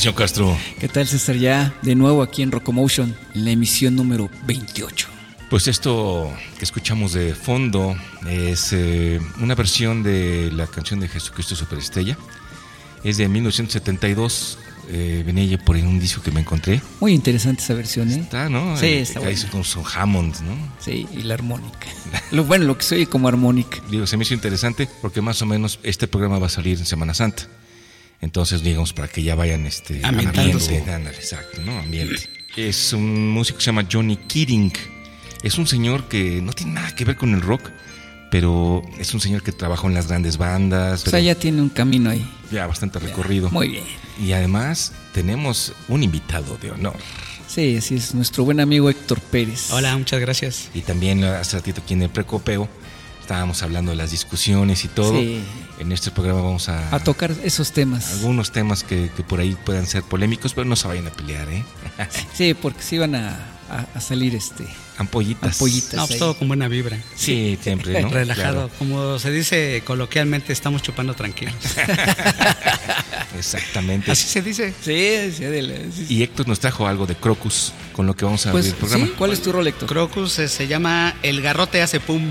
señor Castro? ¿Qué tal, César? Ya de nuevo aquí en Rocomotion, en la emisión número 28. Pues esto que escuchamos de fondo es eh, una versión de la canción de Jesucristo Superestrella. Es de 1972. Eh, venía por en un disco que me encontré. Muy interesante esa versión, ¿eh? Está, ¿no? Sí, está ahí son, son Hammond, ¿no? Sí, y la armónica. Lo bueno, lo que se oye como armónica. Digo, se me hizo interesante porque más o menos este programa va a salir en Semana Santa. Entonces, digamos, para que ya vayan este, ambiente, ándale, exacto, ¿no? Ambiente. Es un músico que se llama Johnny Keating. Es un señor que no tiene nada que ver con el rock, pero es un señor que trabajó en las grandes bandas. O sea, ya tiene un camino ahí. ya bastante recorrido. Muy bien. Y además tenemos un invitado de honor. Sí, así es, nuestro buen amigo Héctor Pérez. Hola, muchas gracias. Y también hace ratito aquí en el precopeo estábamos hablando de las discusiones y todo. Sí. En este programa vamos a, A tocar esos temas. algunos temas que, que por ahí puedan ser polémicos, pero no se vayan a pelear, ¿eh? Sí, porque se iban a, a- a salir este Ampollitas. Ampollitas. No, pues todo con buena vibra. Sí, siempre, ¿no? Relajado. Claro. Como se dice coloquialmente, estamos chupando tranquilos. Exactamente. Así se dice. Sí, sí, sí, sí. Y Héctor nos trajo algo de Crocus, con lo que vamos a Pues, abrir el programa. sí, ¿cuál es tu rol, Héctor? Crocus eh, se llama El garrote hace pum.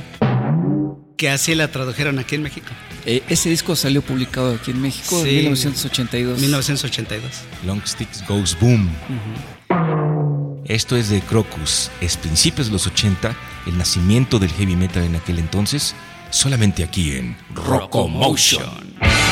Que así la tradujeron aquí en México. Eh, ese disco salió publicado aquí en México Sí. en 1982. 1982. Long Sticks Goes Boom. Esto es de Crocus. Es principios de los 80, el nacimiento del heavy metal en aquel entonces, solamente aquí en Rockomotion. Thank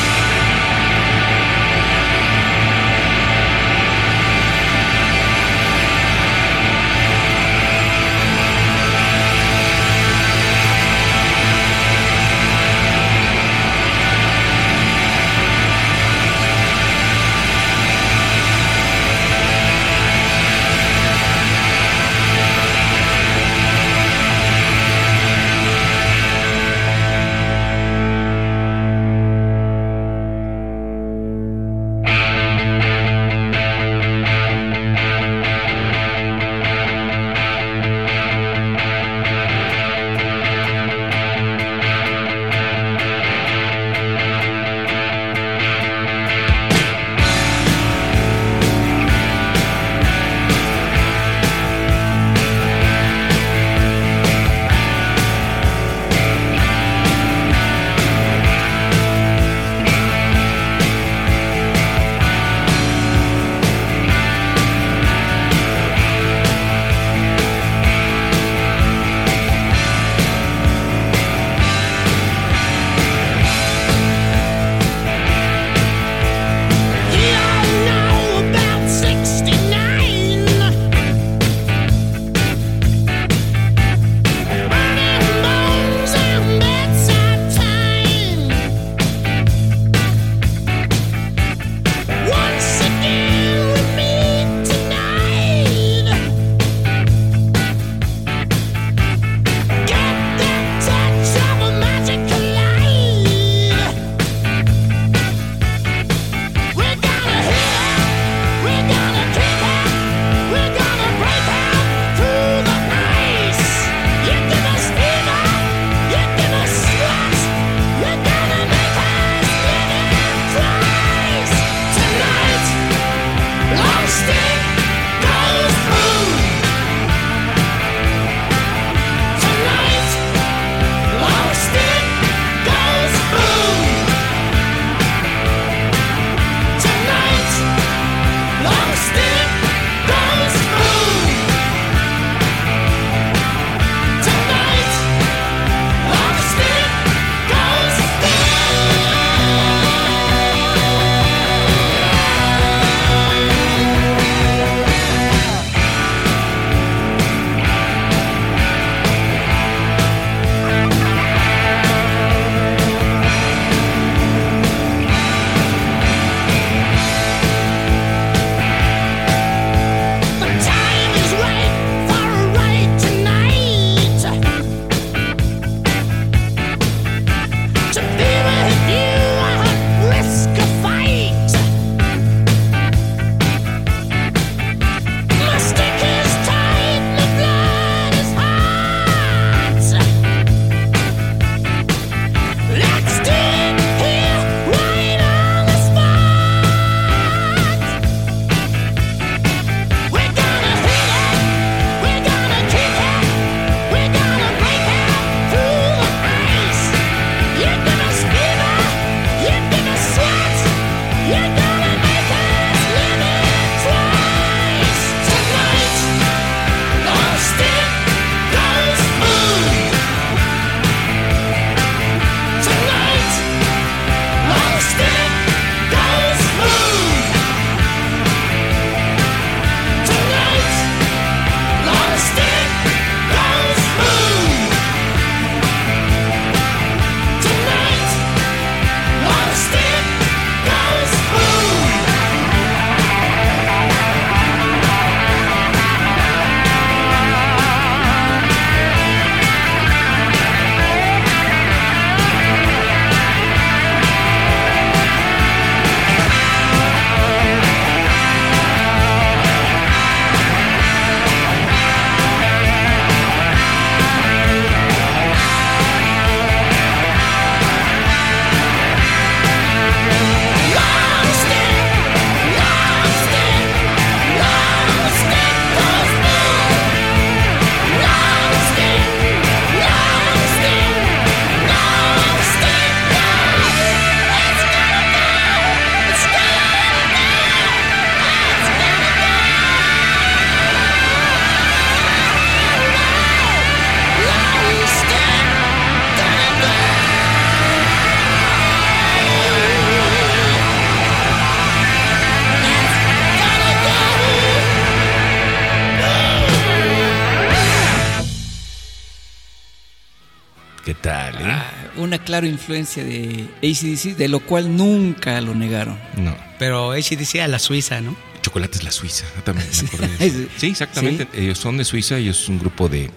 clara influencia de ACDC, de lo cual nunca lo negaron. No. Pero ACDC a la Suiza, ¿no? Chocolate es la Suiza. También me. Sí, exactamente. Ellos son de Suiza, ellos es un grupo de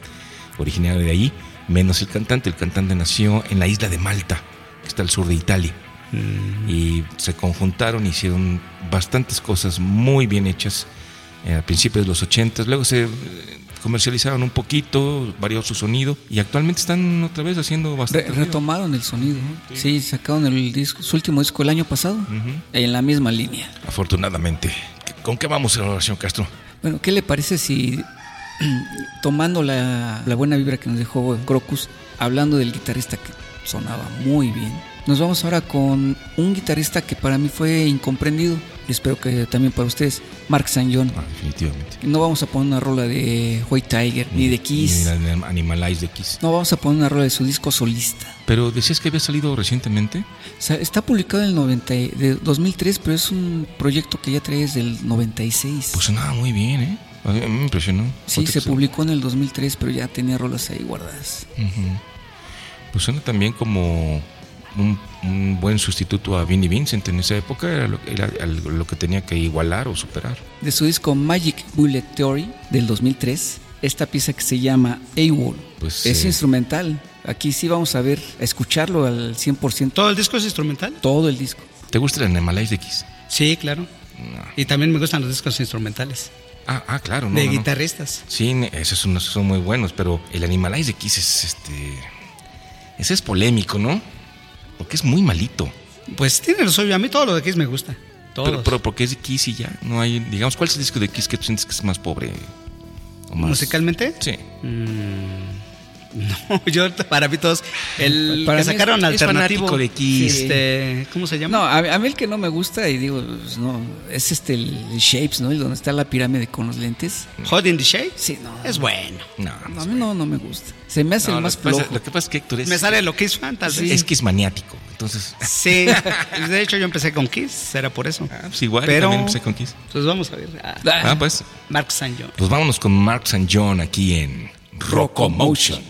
originario de ahí, menos el cantante. El cantante nació en la isla de Malta, que está al sur de Italia. Y se conjuntaron, hicieron bastantes cosas muy bien hechas eh, a principios de los 80. Luego se comercializaron un poquito, varió su sonido y actualmente están otra vez haciendo bastante. retomaron el sonido. Sí, sacaron el disco, su último disco el año pasado, en la misma línea. Afortunadamente. ¿Con qué vamos, señor Castro? Bueno, ¿qué le parece si, tomando la, la buena vibra que nos dejó Crocus, hablando del guitarrista que sonaba muy bien, nos vamos ahora con un guitarrista que para mí fue incomprendido, espero que también para ustedes, Mark St. John. Ah, definitivamente. No vamos a poner una rola de White Tiger, ni de Kiss. Ni de Animalize de Kiss. No, vamos a poner una rola de su disco solista. Pero decías que había salido recientemente. O sea, está publicado en el 90, y- de 2003, pero es un proyecto que ya trae desde el 96. Pues sonaba muy bien, ¿eh? A mí me impresionó. sí, se publicó en el 2003, pero ya tenía rolas ahí guardadas. Ujú. Pues suena también como un, un buen sustituto a Vinnie Vincent en esa época. Era lo, era lo que tenía que igualar o superar. De su disco Magic Bullet Theory del 2003, esta pieza que se llama AWOL. Pues, es eh, instrumental. Aquí sí vamos a ver, a escucharlo al 100%, ¿Todo el disco es instrumental? todo el disco. ¿Te gusta el Animalize de Kiss? Sí, claro. No. Y también me gustan los discos instrumentales. Ah, ah, claro. No, de no, no. guitarristas. Sí, esos son, esos son muy buenos, pero el Animalize de Kiss es este. Ese es polémico, ¿no? Porque es muy malito. Pues tiene lo suyo. A mí todo lo de Kiss me gusta. Todos. Pero, pero porque es de Kiss y ya. No hay. Digamos, ¿cuál es el disco de Kiss que tú sientes que es más pobre? O más- ¿Musicalmente? Sí. Mm, no, yo para mí todos. El Para que sacaron es alternativo. de Kiss. Este, ¿Cómo se llama? No, a, a mí el que no me gusta, y digo, pues, no, es este, el, Shapes, ¿no? El donde está la pirámide con los lentes. Hot in the Shade. Sí, no. Es bueno. No, No, a mí no, no me gusta. Se me hace No, el lo, más pasa, flojo. lo que pasa es que Héctor es, Me sale lo Kiss fan, tal vez. es Kiss maniático. Entonces, Sí. De hecho, yo empecé con Kiss. Era por eso. ah, pues igual, Pero- también empecé con Kiss. Pues vamos a ver. Ah, Ah, pues, Mark St. John. pues vámonos con Mark St. John aquí en Rocomotion.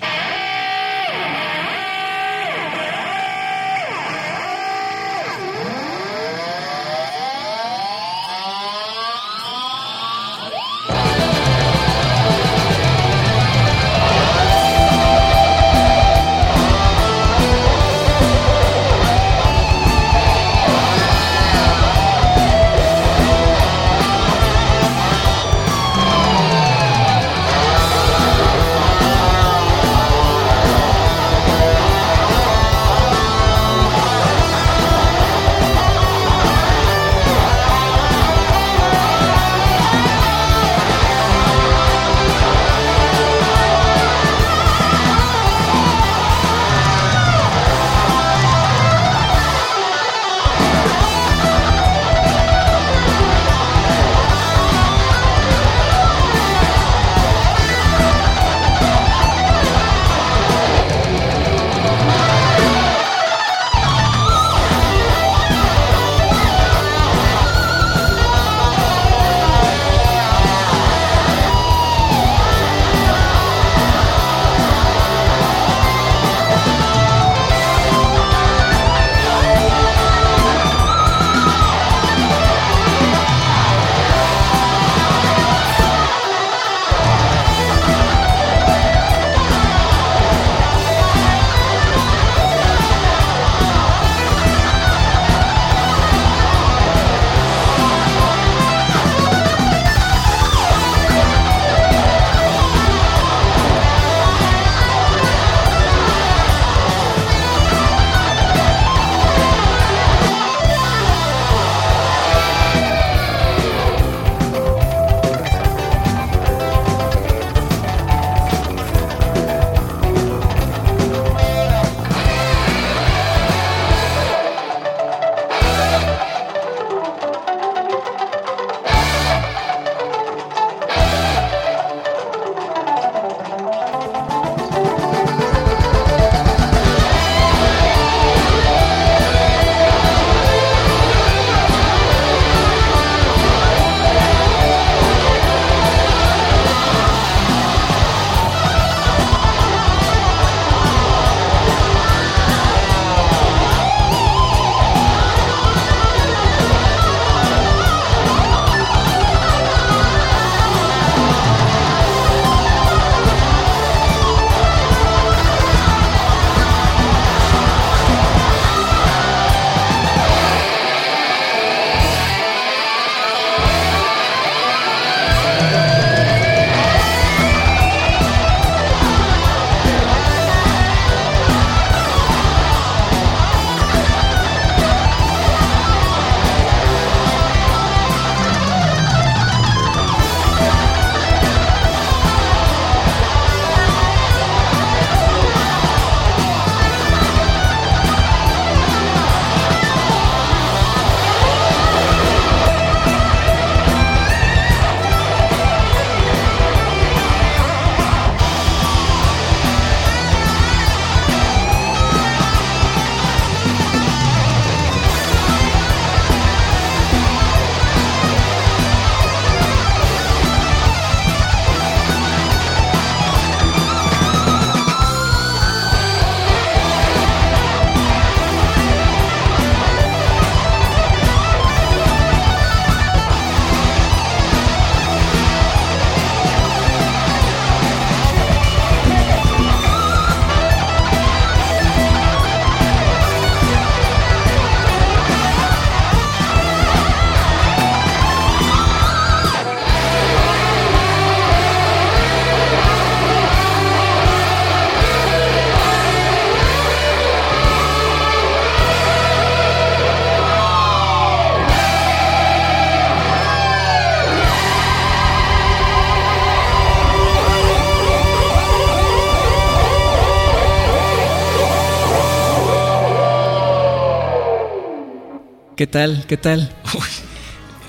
¿Qué tal? ¿Qué tal? Uy,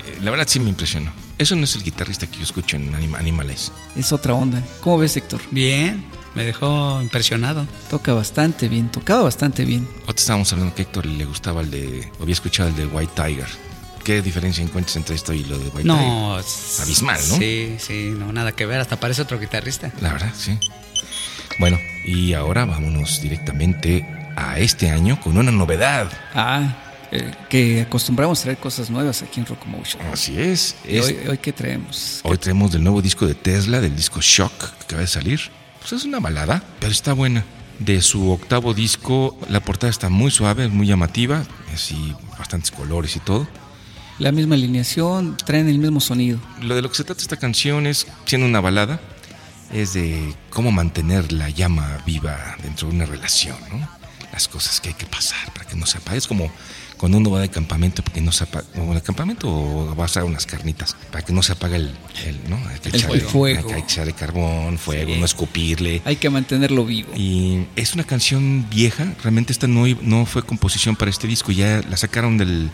eh, la verdad sí me impresionó. Eso no es el guitarrista que yo escucho en Anim- Animales. Es otra onda. ¿Cómo ves, Héctor? Bien, me dejó impresionado. Toca bastante bien, tocaba bastante bien. Ahorita estábamos hablando que a Héctor le gustaba el de. o había escuchado el de White Tiger. ¿Qué diferencia encuentras entre esto y lo de White Tiger? No, es- Abismal, ¿no? Sí, sí, no, nada que ver, hasta parece otro guitarrista. La verdad, sí. Bueno, y ahora vámonos directamente a este año con una novedad. Ah, eh, que acostumbramos a traer cosas nuevas aquí en Rocomotion. Así es. ¿Y es- hoy, hoy qué traemos? Hoy traemos del nuevo disco de Tesla, del disco Shock, que acaba de salir. Pues es una balada, pero está buena. De su octavo disco, la portada está muy suave, muy llamativa, así bastantes colores y todo. La misma alineación, traen el mismo sonido. Lo de lo que se trata esta canción es, siendo una balada, es de cómo mantener la llama viva dentro de una relación, ¿no? Las cosas que hay que pasar para que no se apague. Es como cuando uno va de campamento porque no se apaga, o de campamento o vas a unas carnitas, para que no se apague el, el, ¿no? Hay que El echarle- fuego. Hay que, echarle carbón, fuego, Sí. no escupirle. Hay que mantenerlo vivo. Y es una canción vieja, realmente esta no, no fue composición para este disco, ya la sacaron del,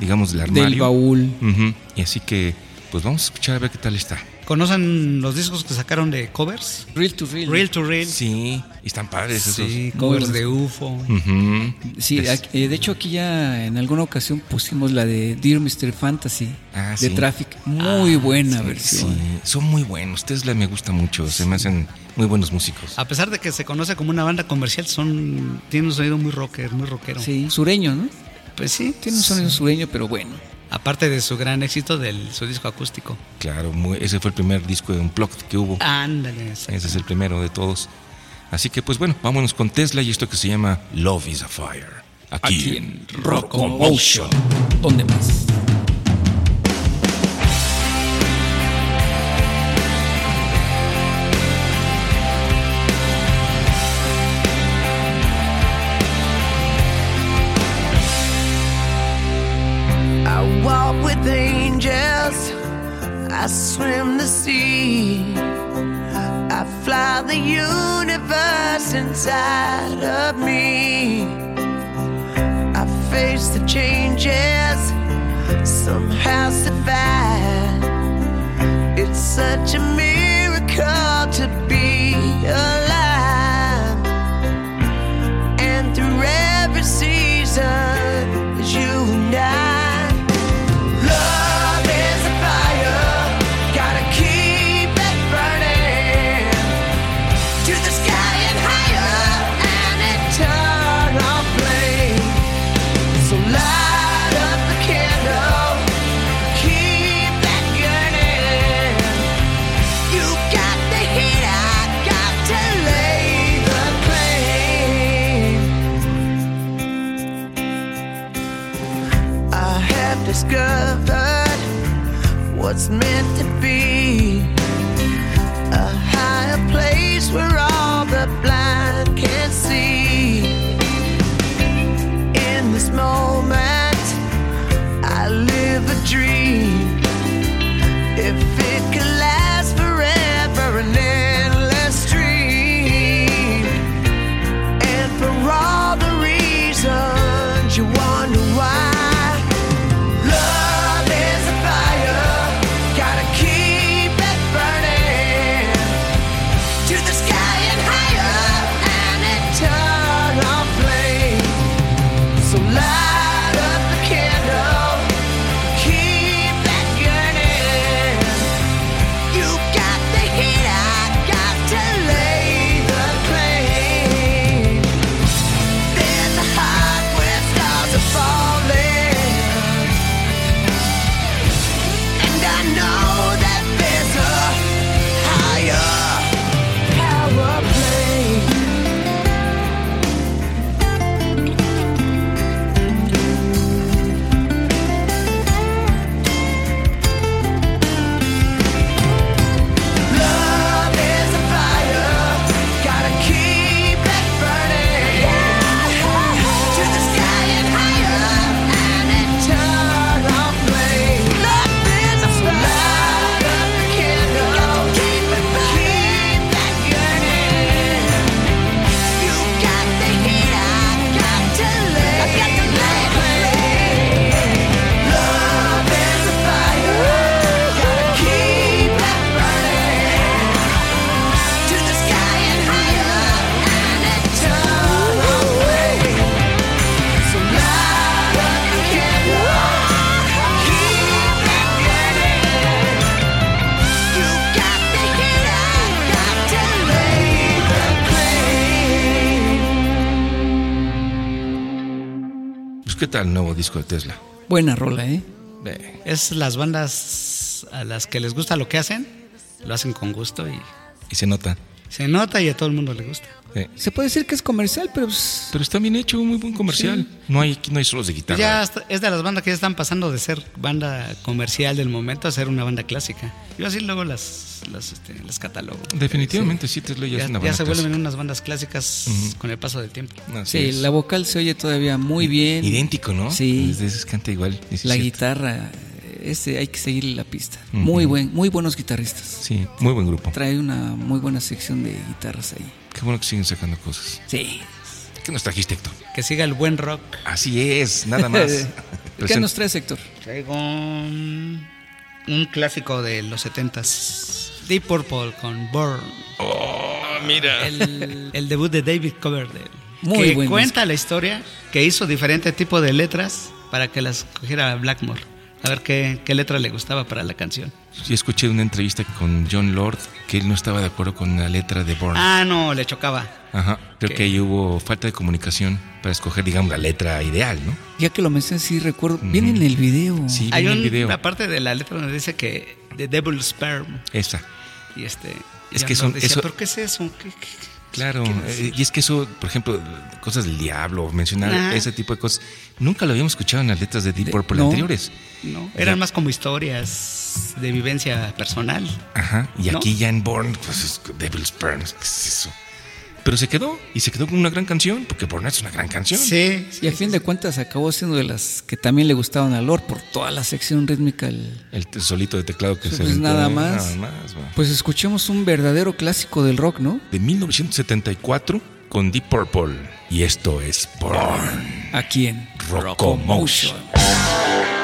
digamos, del armario. Del baúl. Y así que, pues vamos a escuchar a ver qué tal está. ¿Conocen los discos que sacaron de covers? Real to real. Real to Real. Sí, y están padres esos. Sí, covers de UFO. Sí, Es- aquí- eh, de hecho aquí ya en alguna ocasión pusimos la de Dear Mr. Fantasy Ah, de sí. Traffic. Muy buena sí, versión. sí, son muy buenos. Tesla me gusta mucho, se me hacen muy buenos músicos. A pesar de que se conoce como una banda comercial, son tiene un sonido muy rocker, muy rockero. Sí, sureño, ¿no? Pues sí, Tiene un sonido sureño, pero bueno. Aparte de su gran éxito del su disco acústico. Claro, muy- ese fue el primer disco de Unplugged que hubo. Ándale. Ese es el primero de todos. Así que, pues bueno, vámonos con Tesla y esto que se llama Love is a Fire. Aquí, Aquí en Rocomotion. ¿Dónde más? I swim the sea. I fly the universe inside of me. I face the changes, somehow survive. It's such a miracle to be alive. And through every season, discovered what's meant to be a higher place where all the blind can see. In this moment, I live a dream. Tal el nuevo disco de Tesla? Buena rola, ¿eh? Eh, Es las bandas a las que les gusta lo que hacen, lo hacen con gusto y y se nota. Se nota y a todo el mundo le gusta. Eh, Se puede decir que es comercial, pero pues, Pero está bien hecho, muy buen comercial. No hay aquí no hay solos de guitarra. Ya es de las bandas que ya están pasando de ser banda comercial del momento a ser una banda clásica. Yo así luego las, las, este, las catalogo. Definitivamente sí, Tesla ya, Ya, es una ya banda se vuelven clásica. unas bandas clásicas con el paso del tiempo. Así sí, es. la vocal se oye todavía muy bien. Idéntico, ¿no? Sí. Es de esos canta igual. La guitarra, ese hay que seguirle la pista. Muy buen, muy buenos guitarristas. Sí, muy buen grupo. Trae una muy buena sección de guitarras ahí. Qué bueno que siguen sacando cosas. Sí. ¿Qué nos trajiste, Héctor? Que siga el buen rock. Así es, nada más. ¿Qué nos traes, Héctor? Traigo un, un clásico de los 70s. Deep Purple con Burn. Oh, mira. El, el debut de David Coverdale. Muy que buen cuenta la historia que hizo diferente tipo de letras para que las cogiera Blackmore. A ver qué, qué letra le gustaba para la canción. Sí, escuché una entrevista con John Lord que él no estaba de acuerdo con la letra de Born. Ah, no, le chocaba. Ajá. Creo ¿Qué? que ahí hubo falta de comunicación para escoger, digamos, la letra ideal, ¿no? Ya que lo mencioné, sí recuerdo. Viene en el video. Sí, Hay vi el un- video. una parte de la letra donde dice que The Devil's Sperm. Esa. Y este. Es que son- decía, eso- ¿Pero qué es eso? ¿Qué- qué- Claro, qué es? eh, y es que eso, por ejemplo, cosas del diablo, mencionar ese tipo de cosas, nunca lo habíamos escuchado en las letras de Deep De- Purple no. anteriores. No, eran más como historias de vivencia personal. Ajá, y ¿No? aquí ya en Born, pues es Devil's Burn, ¿qué es eso? Pero se quedó, y se quedó con una gran canción, porque Born es una gran canción. Sí. Y a fin de cuentas acabó siendo de las que también le gustaban a Lord por toda la sección rítmica. el- El solito de teclado que Pues se aventó, nada más. Nada más, va. Pues escuchemos un verdadero clásico del rock, ¿no? De 1974 con Deep Purple. Y esto es Born. Aquí en Rocomotion. Sky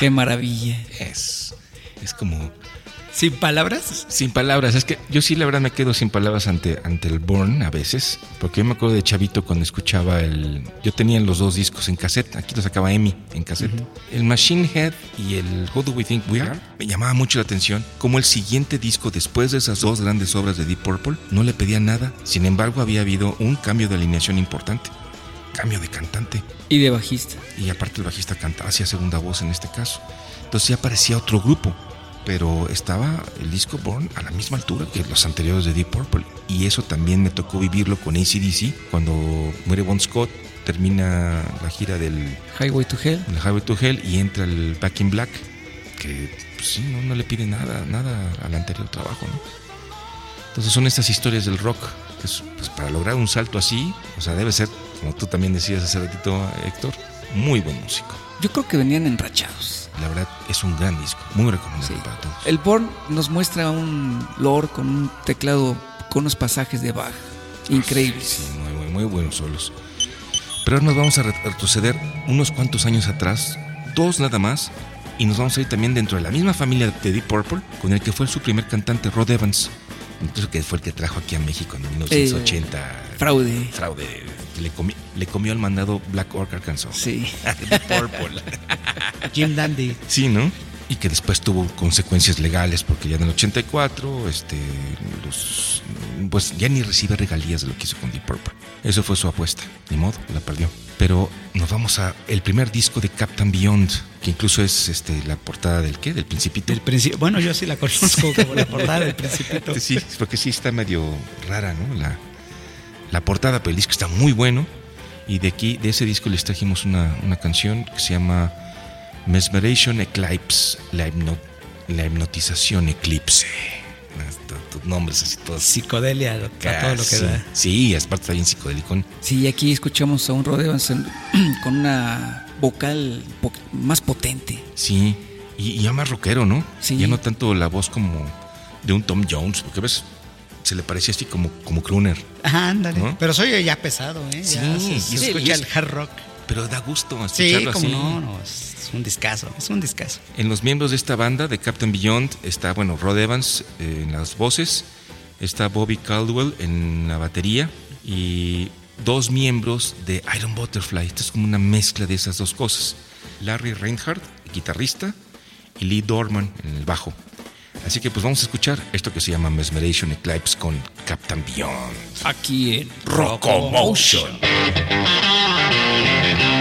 Qué maravilla. Es, es como Sin palabras. sin palabras. Es que yo sí, la verdad, me quedo sin palabras ante, ante el Born a veces. Porque yo me acuerdo de Chavito cuando escuchaba el. Yo tenía los dos discos en cassette. Aquí los sacaba Emi en cassette. El Machine Head y el Who Do We Think We Are me llamaba mucho la atención. Como el siguiente disco, después de esas dos grandes obras de Deep Purple, no le pedía nada. Sin embargo, había habido un cambio de alineación importante. Cambio de cantante. Y de bajista. Y aparte el bajista cantaba, hacía segunda voz en este caso. Entonces ya parecía otro grupo. Pero estaba el disco Born a la misma altura que los anteriores de Deep Purple. Y eso también me tocó vivirlo con ACDC. Cuando muere Bon Scott, termina la gira del Highway to Hell. el Highway to Hell y entra el Back in Black. Que pues, sí, no, no le pide nada, nada al anterior trabajo. ¿no? Entonces son estas historias del rock. Que es, pues, para lograr un salto así, o sea, debe ser, como tú también decías hace ratito, Héctor, muy buen músico. Yo creo que venían enrachados. La verdad es un gran disco, muy recomendable Sí. para todos. El Born nos muestra un lore con un teclado con unos pasajes de Bach increíbles. Sí, muy, muy, muy buenos solos. Pero ahora nos vamos a re- retroceder unos cuantos años atrás, dos nada más, y nos vamos a ir también dentro de la misma familia de Deep Purple, con el que fue su primer cantante, Rod Evans, incluso que fue el que trajo aquí a México en 1980. Fraude. Fraude. Le, comi- le comió el mandado Black Orc Arkansas. Sí. Deep Purple. Jim Dandy. Sí, ¿no? Y que después tuvo consecuencias legales porque ya en el 84, este, los, pues ya ni recibe regalías de lo que hizo con Deep Purple. Eso fue su apuesta, ni modo, la perdió. Pero nos vamos a el primer disco de Captain Beyond, que incluso es este la portada del qué, del Principito. Del. Bueno, yo sí la conozco como la portada del Principito. Sí, porque sí está medio rara, ¿no? La, la portada, pero el disco está muy bueno. Y de aquí, de ese disco les trajimos una, una canción que se llama Mesmeration Eclipse, la, hipno- la hipnotización eclipse. Hasta Tus nombres así todos. Psicodelia, a todo lo que da. Sí, es parte bien psicodélico. Sí, aquí escuchamos a un Rod Evans en- con una vocal más potente. Sí, y, y ya más rockero, ¿no? Sí. Ya no tanto la voz como de un Tom Jones, porque ves, se le parecía así como, como crooner. Ajá, ándale. ¿No? Pero soy ya pesado, ¿eh? Sí, Ya se, y se es- escucha y es- el hard rock. Pero da gusto Sí, escucharlo como así. no, no, es un discazo, es un discazo. En los miembros de esta banda, de Captain Beyond, está, bueno, Rod Evans eh, en las voces, está Bobby Caldwell en la batería y dos miembros de Iron Butterfly. Esto es como una mezcla de esas dos cosas. Larry Reinhardt, guitarrista, y Lee Dorman en el bajo. Así que pues vamos a escuchar esto que se llama Mesmeration Eclipse con Captain Beyond. Aquí en Rocomotion. See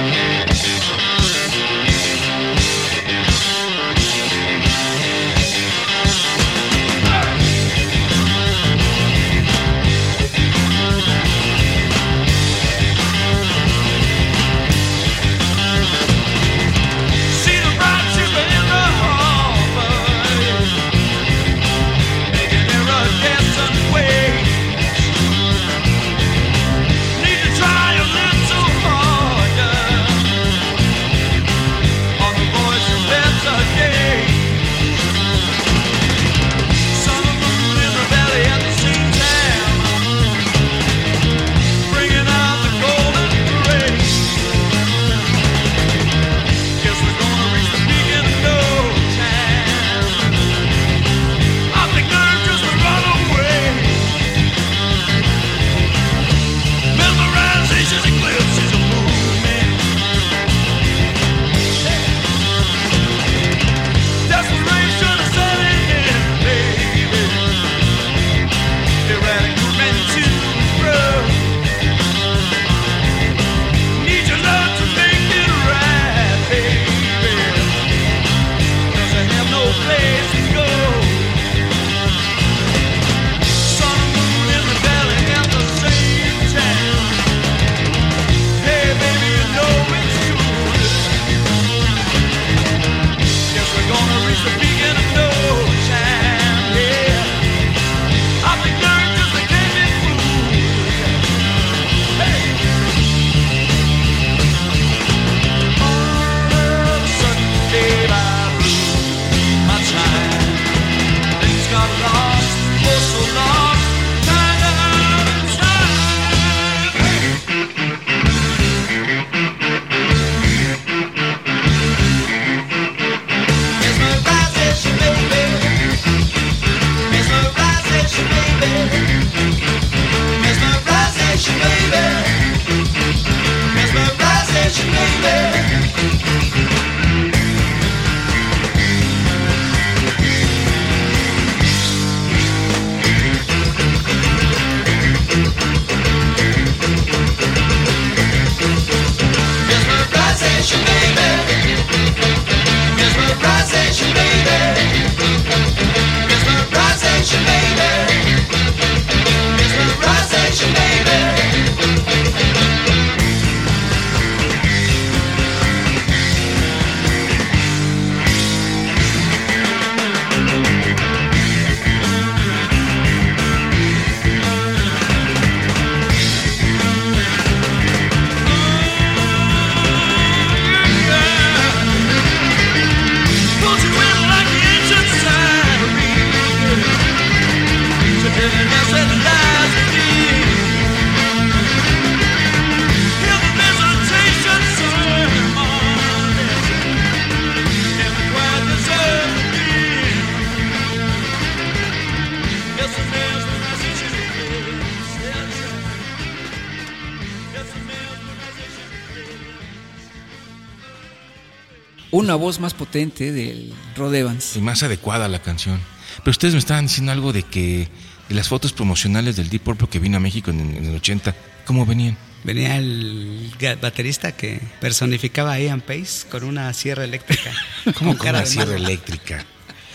una voz más potente del Rod Evans. Y más adecuada a la canción. Pero ustedes me estaban diciendo algo de que de las fotos promocionales del Deep Purple que vino a México en, en el 80, ¿cómo venían? Venía el baterista que personificaba a Ian Pace con una sierra eléctrica. Como Con una sierra eléctrica.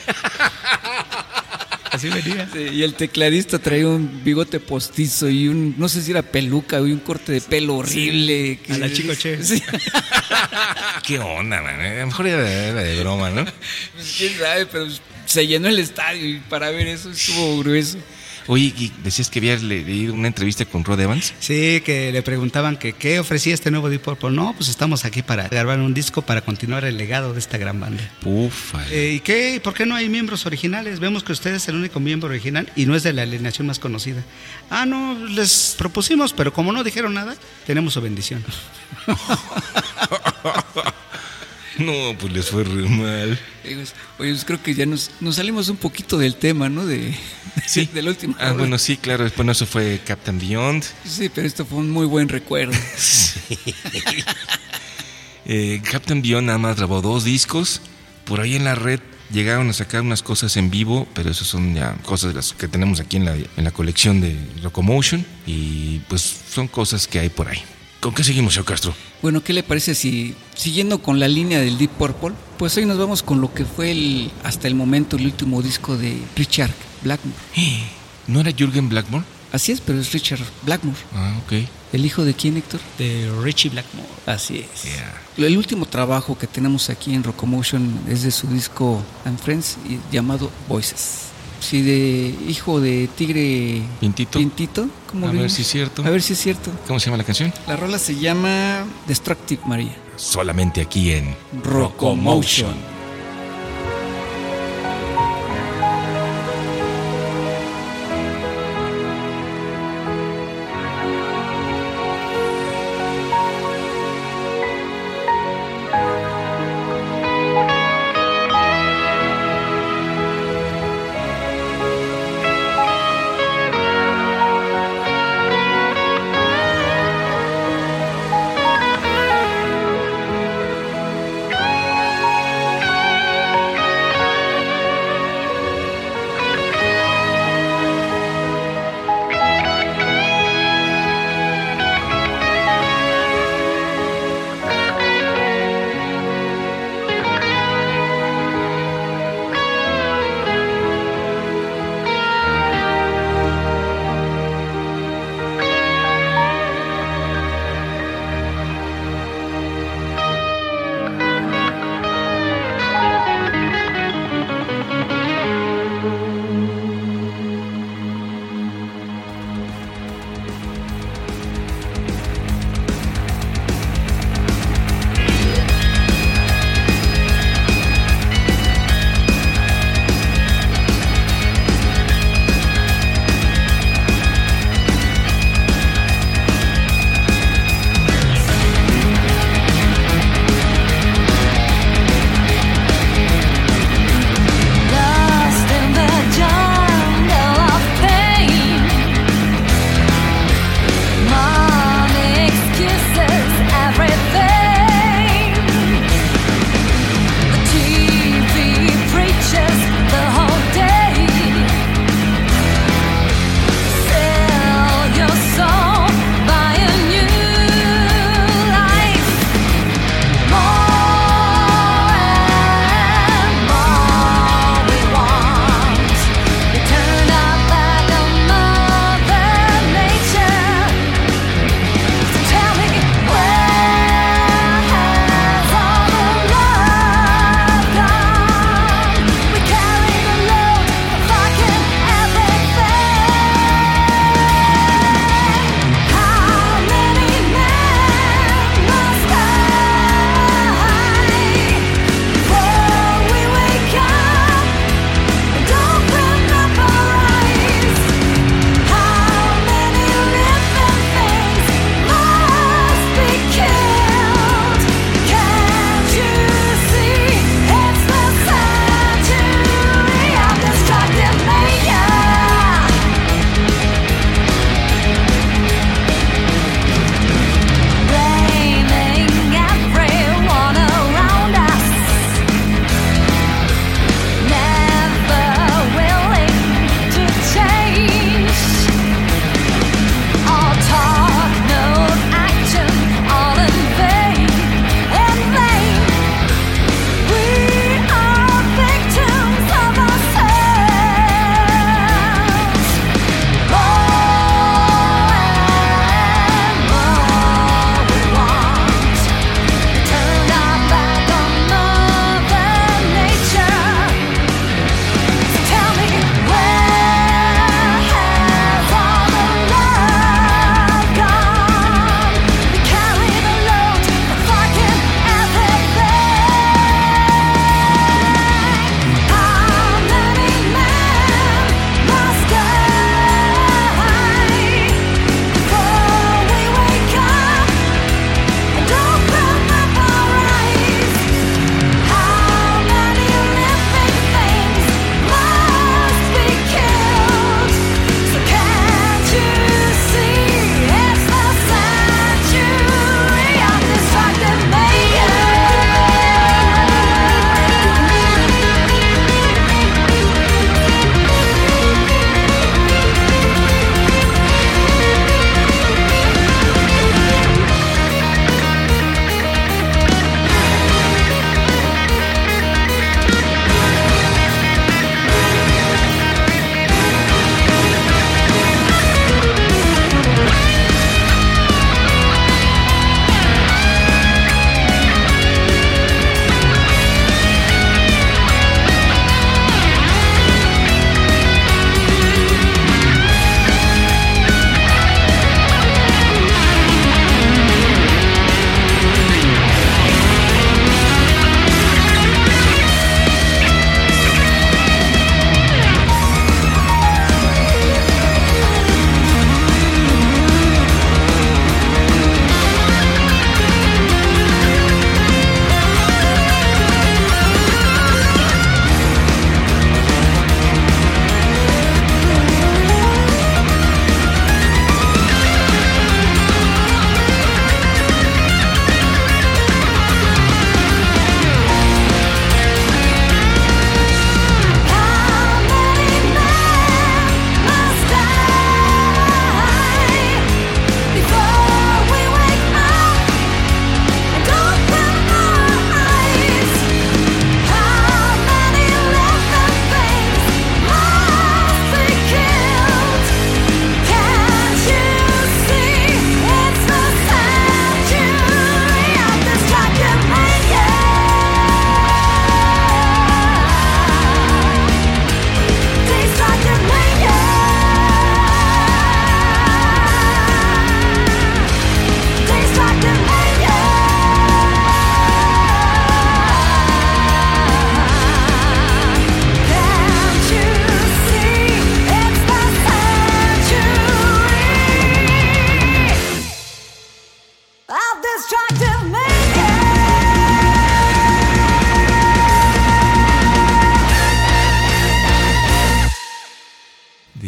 Así venía. Sí, Y el tecladista traía un bigote postizo y un, no sé si era peluca y un corte de pelo horrible. a la Chico Che. Sí. ¿Qué onda, man? A lo mejor era, era de broma, ¿no? Pues, quién sabe, pero se llenó el estadio y para ver eso estuvo grueso. Oye, y decías que habías le- leído una entrevista con Rod Evans. Sí, que le preguntaban que qué ofrecía este nuevo Deep Purple. No, pues estamos aquí para grabar un disco para continuar el legado de esta gran banda. Ufa. Eh, ¿Y qué? ¿Por qué no hay miembros originales? Vemos que usted es el único miembro original y no es de la alineación más conocida. Ah, no, les propusimos, pero como no dijeron nada, tenemos su bendición. No, pues les fue re mal. Oye, pues creo que ya nos, nos salimos un poquito del tema, ¿no? De, Sí. del último. Ah, bueno, sí, claro. Bueno, eso fue Captain Beyond. Sí, pero esto fue un muy buen recuerdo. Eh, Captain Beyond nada más grabó dos discos. Por ahí en la red llegaron a sacar unas cosas en vivo, pero eso son ya cosas de las que tenemos aquí en la, en la colección de Locomotion. Y pues son cosas que hay por ahí. ¿Con qué seguimos, señor Castro? Bueno, ¿qué le parece si, siguiendo con la línea del Deep Purple, pues hoy nos vamos con lo que fue el, hasta el momento el último disco de Richard Blackmore? ¿No era Jürgen Blackmore? Así es, pero es Richard Blackmore. Ah, ok. ¿El hijo de quién, Héctor? De Richie Blackmore. Así es. Yeah. El último trabajo que tenemos aquí en Rocomotion es de su disco And Friends llamado Voices. Sí, de hijo de tigre Pintito. Pintito. ¿Cómo A ver si es cierto. A ver si es cierto. ¿Cómo se llama la canción? La rola se llama Destructive Maria. Solamente aquí en Rocomotion.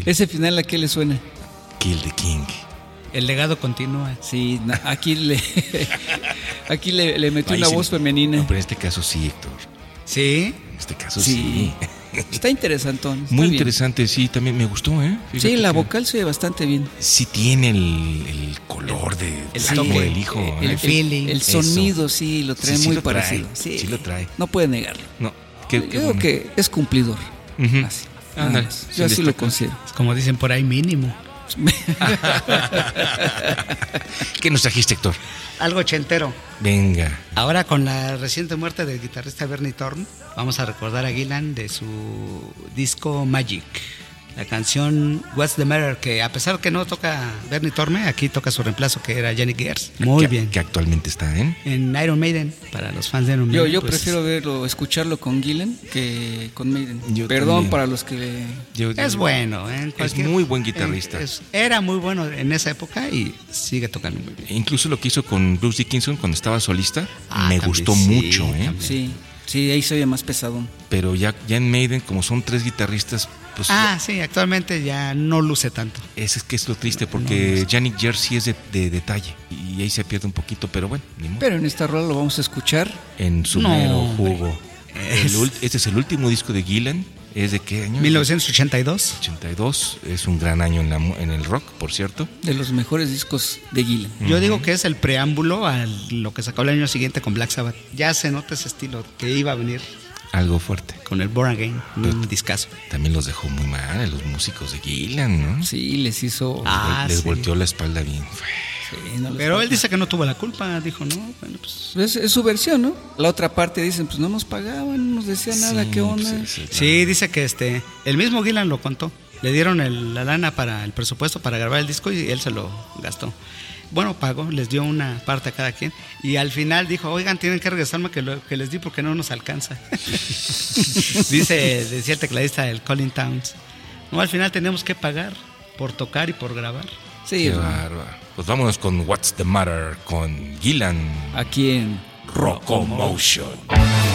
Ese final a qué le suena? Kill the King. El legado continúa. Sí, aquí le aquí le, le metió Ahí una sí- voz femenina. No, pero en este caso sí, Héctor. Sí. En este caso Sí. sí. Está interesantón. está Muy bien. interesante, sí, también me gustó, ¿eh? Sí, la que vocal se ve bastante bien. Sí tiene el, el color de el del hijo. Eh, ¿eh? el, el feeling. el Eso. sonido sí lo trae Sí, sí muy lo trae, parecido. Sí, sí lo trae. No puede negarlo. No, qué, Yo qué creo bueno. que es cumplidor. Así. Ándale, sin Yo así lo considero. Como dicen por ahí, mínimo. ¿Qué nos trajiste, Héctor? Algo ochentero. Venga. Ahora con la reciente muerte del guitarrista Bernie Thorne, vamos a recordar a Gillan de su disco Magic. La canción What's the Matter, que a pesar que no toca Bernie Thorne, aquí toca su reemplazo que era Jenny Gears. Muy que, bien. Que actualmente está en. En Iron Maiden, para los fans de Iron Yo, Maiden. yo pues, prefiero verlo, escucharlo con Gillen que con Maiden. Yo Perdón también. para los que... Yo- Es bueno, ¿eh? En cualquier- muy buen guitarrista. eh, es- era muy bueno en esa época y sigue tocando muy bien. Incluso lo que hizo con Bruce Dickinson cuando estaba solista, Ah, me también, gustó sí, mucho, ¿eh? Sí, sí, ahí se oye más pesadón. Pero ya, ya en Maiden, como son tres guitarristas, pues Ah, sí, actualmente ya no luce tanto. ese es que es lo triste, porque Yannick Jersey es de, de detalle y ahí se pierde un poquito, pero bueno, ni modo. Pero en esta rola lo vamos a escuchar. en su No, mero jugo. El ult- este es el último disco de Gillan. ¿Es de qué año? 1982. 82. Es un gran año en, la en el rock, por cierto. De los mejores discos de Gillen. Yo digo que es el preámbulo a lo que sacó el año siguiente con Black Sabbath. Ya se nota ese estilo que iba a venir Algo fuerte. con el Born Again, un discazo. También los dejó muy mal a los músicos de Gillan, ¿no? Sí, les hizo... Ah, les sí. volteó la espalda bien. Sí, no Pero él dice que no tuvo la culpa, dijo, no, bueno, pues... Es, es su versión, ¿no? La otra parte dicen, pues no nos pagaban, no nos decía nada, Sí, ¿qué onda? pues, es- Sí, dice que este, el mismo Gillan lo contó. Le dieron el- la lana para el presupuesto para grabar el disco y él se lo gastó. Bueno, pagó, les dio una parte a cada quien. Y al final dijo, oigan, tienen que regresarme que, lo, que les di porque no nos alcanza. Dice, decía el tecladista del Colin Towns. No, al final tenemos que pagar por tocar y por grabar. Sí. Pues vámonos con What's the Matter con Gillan aquí en... Rockomotion. Then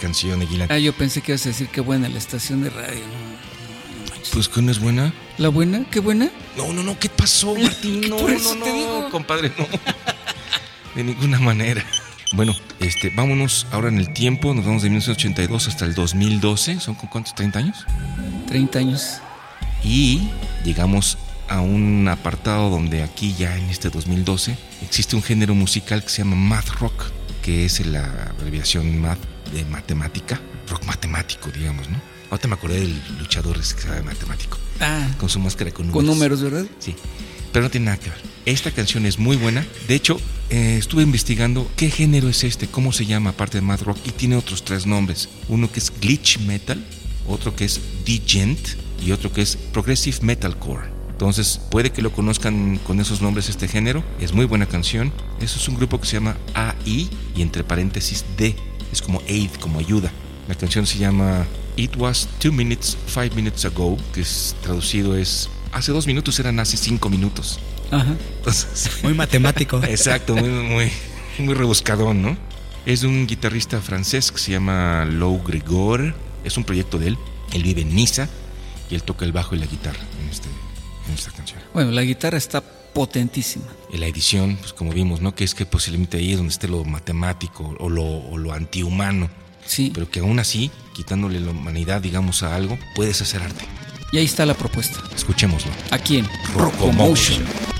canción Gillan. Ah, yo pensé que ibas a decir qué buena la estación de radio. No, no manches. Pues que no es buena. ¿La buena? ¿Qué buena? No, no, no, ¿qué pasó, Martín? No, Por no, eso no, te digo. compadre, no. De ninguna manera. Bueno, este, vámonos ahora en el tiempo, nos vamos de 1982 hasta el 2012, ¿son con cuántos? ¿30 años? 30 años. Y llegamos a un apartado donde aquí ya en este 2012 existe un género musical que se llama math rock, que es la abreviación math de matemática, rock matemático, digamos, ¿no? Ahorita me acordé del luchador que sabe matemático, Ah, con su máscara con números. con números, ¿verdad? Sí, pero no tiene nada que ver. Esta canción es muy buena. De hecho, eh, estuve investigando qué género es este, cómo se llama aparte de Mad Rock y tiene otros tres nombres. Uno que es glitch metal, otro que es degent y otro que es progressive metalcore. Entonces, puede que lo conozcan con esos nombres este género. Es muy buena canción. Eso es un grupo que se llama AI y entre paréntesis D. Es como aid, como ayuda. La canción se llama It Was Two Minutes, Five Minutes Ago, que es traducido es hace dos minutos eran hace cinco minutos. Ajá. Entonces, Muy matemático. exacto, muy, muy, muy rebuscadón, ¿no? Es de un guitarrista francés que se llama Lou Gregor. Es un proyecto de él. Él vive en Niza y él toca el bajo y la guitarra en, este, en esta canción. Bueno, la guitarra está potentísima. En la edición, pues como vimos, ¿no? Que es que posiblemente ahí es donde esté lo matemático o lo, o lo antihumano. Sí. Pero que aún así, quitándole la humanidad, digamos, a algo, puedes hacer arte. Y ahí está la propuesta. Escuchémoslo. Aquí en Rocomotion. Rocomotion.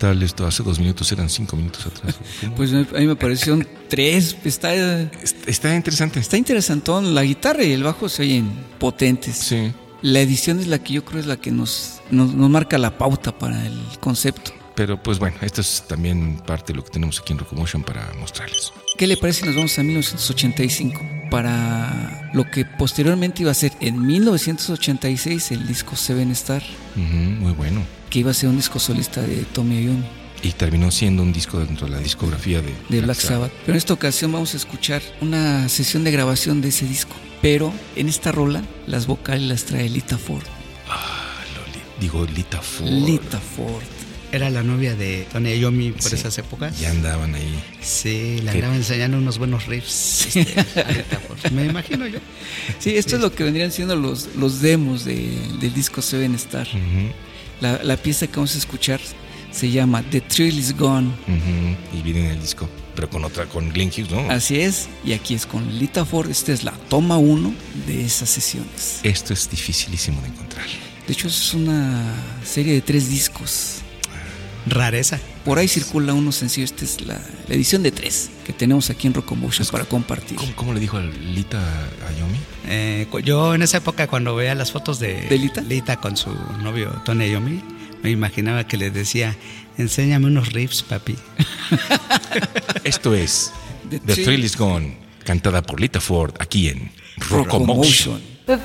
Tal esto? Hace dos minutos eran cinco minutos atrás. ¿Cómo? Pues a mí me parecieron tres. Está, Est- Está interesante. está interesantón. La guitarra y el bajo se oyen potentes. Sí. La edición es la que yo creo es la que nos, nos, nos marca la pauta para el concepto. Pero pues bueno, esto es también parte de lo que tenemos aquí en Rocomotion para mostrarles. ¿Qué le parece si nos vamos a 1985? Para lo que posteriormente iba a ser en 1986 el disco Seven Star, Ujú, muy bueno. Que iba a ser un disco solista de Tommy Iommi. Y terminó siendo un disco dentro de la discografía de, de Black Sabbath. Pero en esta ocasión vamos a escuchar una sesión de grabación de ese disco. Pero en esta rola, las vocales las trae Lita Ford. Ah, Loli- digo, Lita Ford. Lita Ford. Era la novia de Tony Iommi por Sí, esas épocas. Ya andaban ahí. Sí, le ¿Qué? andaba enseñando unos buenos riffs. este, Aretha Ford. Me imagino yo. Sí, esto es lo que vendrían siendo los, los demos de- del disco Seven Star. Ujú, La, la pieza que vamos a escuchar se llama The Thrill Is Gone. Y viene en el disco. Pero con otra, con Glenn Hughes, ¿no? Así es, y aquí es con Lita Ford. Esta es la toma uno de esas sesiones. Esto es dificilísimo de encontrar. De hecho, es una serie de tres discos. Rareza. Por ahí circula uno sencillo. Esta es la, la edición de tres que tenemos aquí en Rocomotion para compartir. ¿Cómo, cómo le dijo a Lita a Yomi? Eh, yo en esa época cuando veía las fotos de, ¿De Lita? con su novio Tony Iommi, me imaginaba que le decía, enséñame unos riffs, papi. Esto es The The Thrill- is Gone, cantada por Lita Ford aquí en Rocomotion. The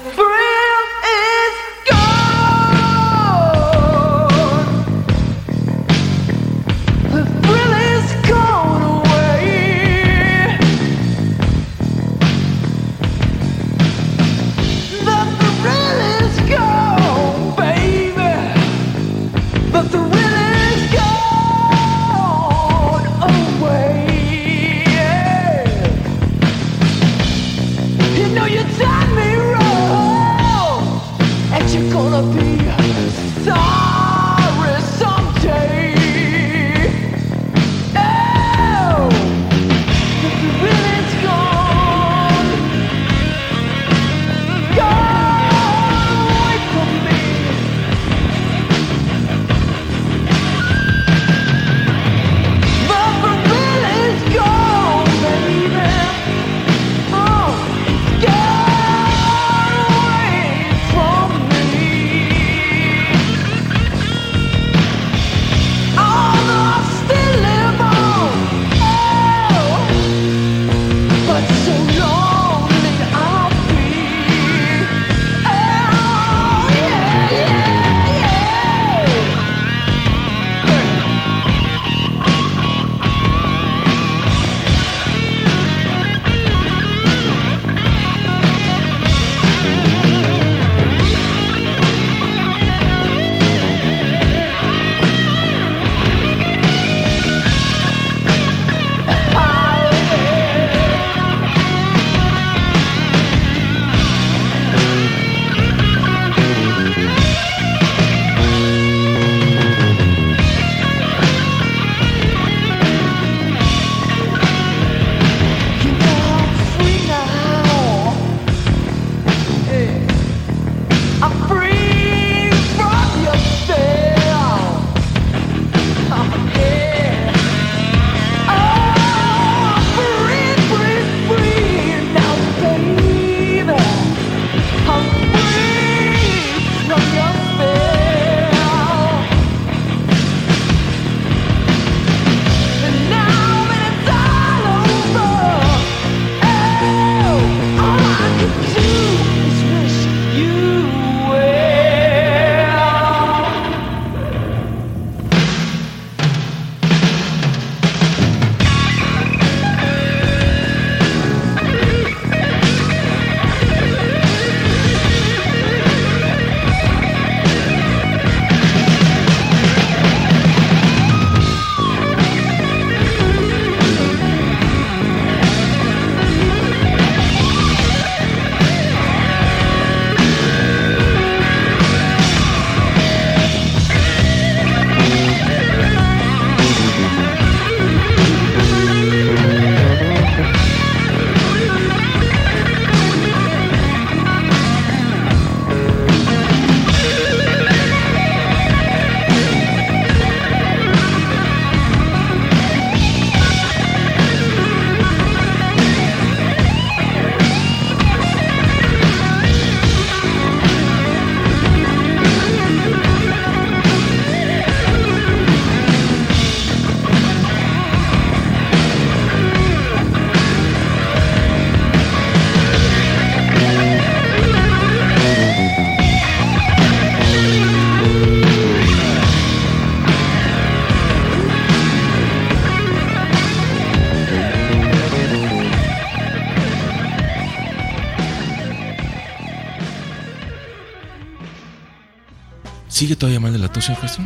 ¿Sigue todavía mal de la tos, Castro?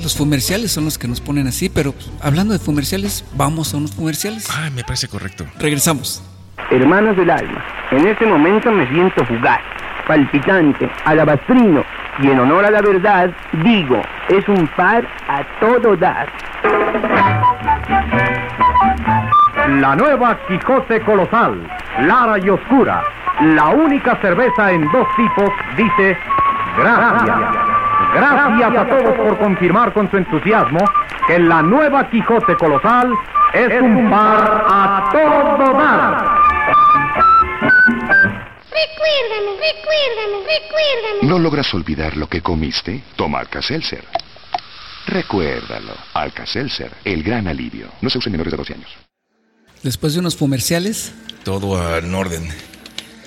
Los comerciales son los que nos ponen así, pero hablando de comerciales, vamos a unos comerciales. Ah, me parece correcto. Regresamos. Hermanos del alma, en este momento me siento fugaz, palpitante, alabastrino, y en honor a la verdad, digo, es un par a todo dar. La nueva Quijote Colosal, Lara y Oscura, la única cerveza en dos tipos, dice gracias. Gracias a todos por confirmar con su entusiasmo que la nueva Quijote Colosal es un par a todo dar. Recuérdame, recuérdame, recuérdame. ¿No logras olvidar lo que comiste? Toma Alka-Seltzer. Recuérdalo. Alka-Seltzer, el gran alivio. No se usa en menores de 12 años. Después de unos comerciales, Todo en orden.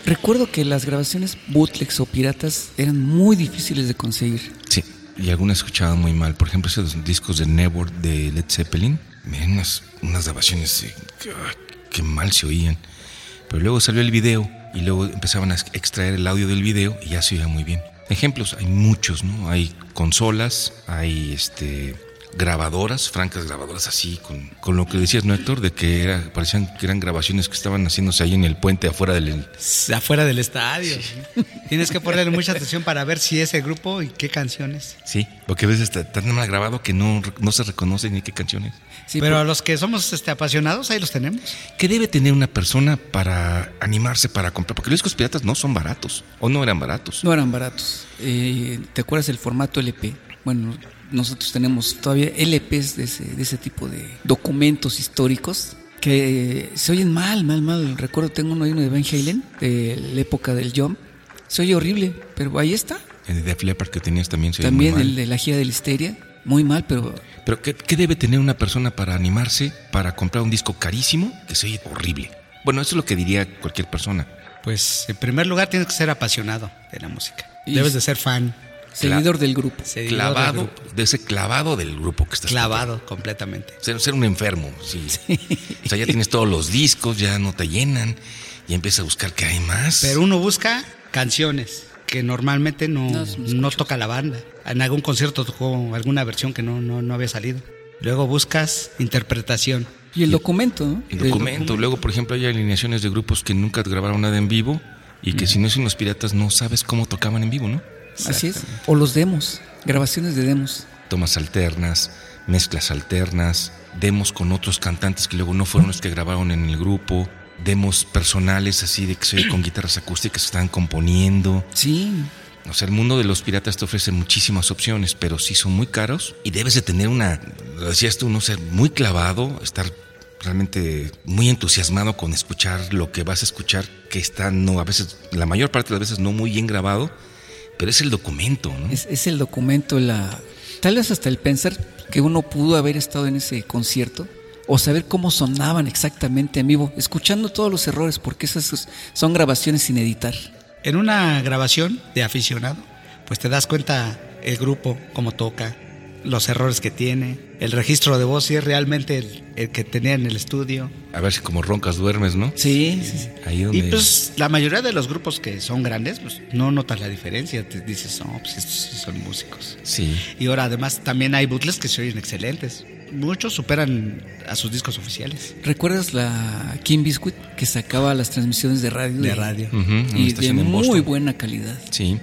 recuerdo que las grabaciones bootlegs o piratas eran muy difíciles de conseguir. Y algunas escuchaban muy mal. Por ejemplo, esos discos de Never de Led Zeppelin. Miren, unas, unas grabaciones que, que mal se oían. Pero luego salió el video y luego empezaban a extraer el audio del video y ya se oía muy bien. Ejemplos, hay muchos, ¿no? Hay consolas, hay este grabadoras, francas grabadoras así, con, con lo que decías, ¿no, Héctor? De que era, parecían que eran grabaciones que estaban haciéndose ahí en el puente afuera del... Afuera del estadio. Tienes que ponerle mucha atención para ver si es el grupo y qué canciones. Sí, porque a veces está tan mal grabado que no, no se reconoce ni qué canciones. Sí, Pero a los que somos este, apasionados, ahí los tenemos. ¿Qué debe tener una persona para animarse para comprar? Porque los discos piratas no son baratos, o no eran baratos. no eran baratos. Eh, ¿Te acuerdas del formato LP? Bueno, nosotros tenemos todavía LPs de ese, de ese tipo de documentos históricos que se oyen mal, mal, mal. Recuerdo, tengo uno, uno de Van Halen, de la época del Jump. Se oye horrible, pero ahí está. El de Def Leppard que tenías también se oía También muy mal. el de la gira de la histeria, muy mal, pero Pero ¿qué, qué debe tener una persona para animarse para comprar un disco carísimo que se oye horrible? Bueno, eso es lo que diría cualquier persona. Pues en primer lugar tienes que ser apasionado de la música. Y- Debes de ser fan. Seguidor del grupo. seguidor del Clavado, grupo. de ese clavado del grupo que estás Clavado completamente. Ser, ser un enfermo, sí. O sea, ya tienes todos los discos, ya no te llenan, y empiezas a buscar qué hay más. Pero uno busca canciones que normalmente no, No, toca la banda. En algún concierto tocó alguna versión que no, no, no había salido. Luego buscas interpretación. Y el documento, ¿no? El documento. Luego, por ejemplo, hay alineaciones de grupos que nunca grabaron nada en vivo y que si no son los piratas no sabes cómo tocaban en vivo, ¿no? Así es. O los demos, grabaciones de demos. Tomas alternas, mezclas alternas, demos con otros cantantes que luego no fueron los que grabaron en el grupo, demos personales así de que se oye con guitarras acústicas que están componiendo. Sí, O sea, el mundo de los piratas te ofrece muchísimas opciones, pero sí son muy caros y debes de tener una, lo decías tú, no ser muy clavado, estar realmente muy entusiasmado con escuchar lo que vas a escuchar, que está, no, a veces, la mayor parte de las veces no muy bien grabado, pero es el documento, ¿no? es, es el documento, la tal vez hasta el pensar que uno pudo haber estado en ese concierto o saber cómo sonaban exactamente en vivo, escuchando todos los errores, porque esas son grabaciones sin editar. En una grabación de aficionado, pues te das cuenta el grupo, cómo toca, los errores que tiene, el registro de voz, si es realmente el, el que tenía en el estudio. A ver si como roncas duermes, ¿no? Sí, sí, sí. Ahí donde... Y pues la mayoría de los grupos que son grandes, pues no notas la diferencia. Te dices, no, pues estos sí son músicos. Sí. Y ahora además también hay bootlegs que se oyen excelentes. Muchos superan a sus discos oficiales ¿Recuerdas la Kim Biscuit que sacaba las transmisiones de radio? de radio. Y de muy buena calidad. Sí.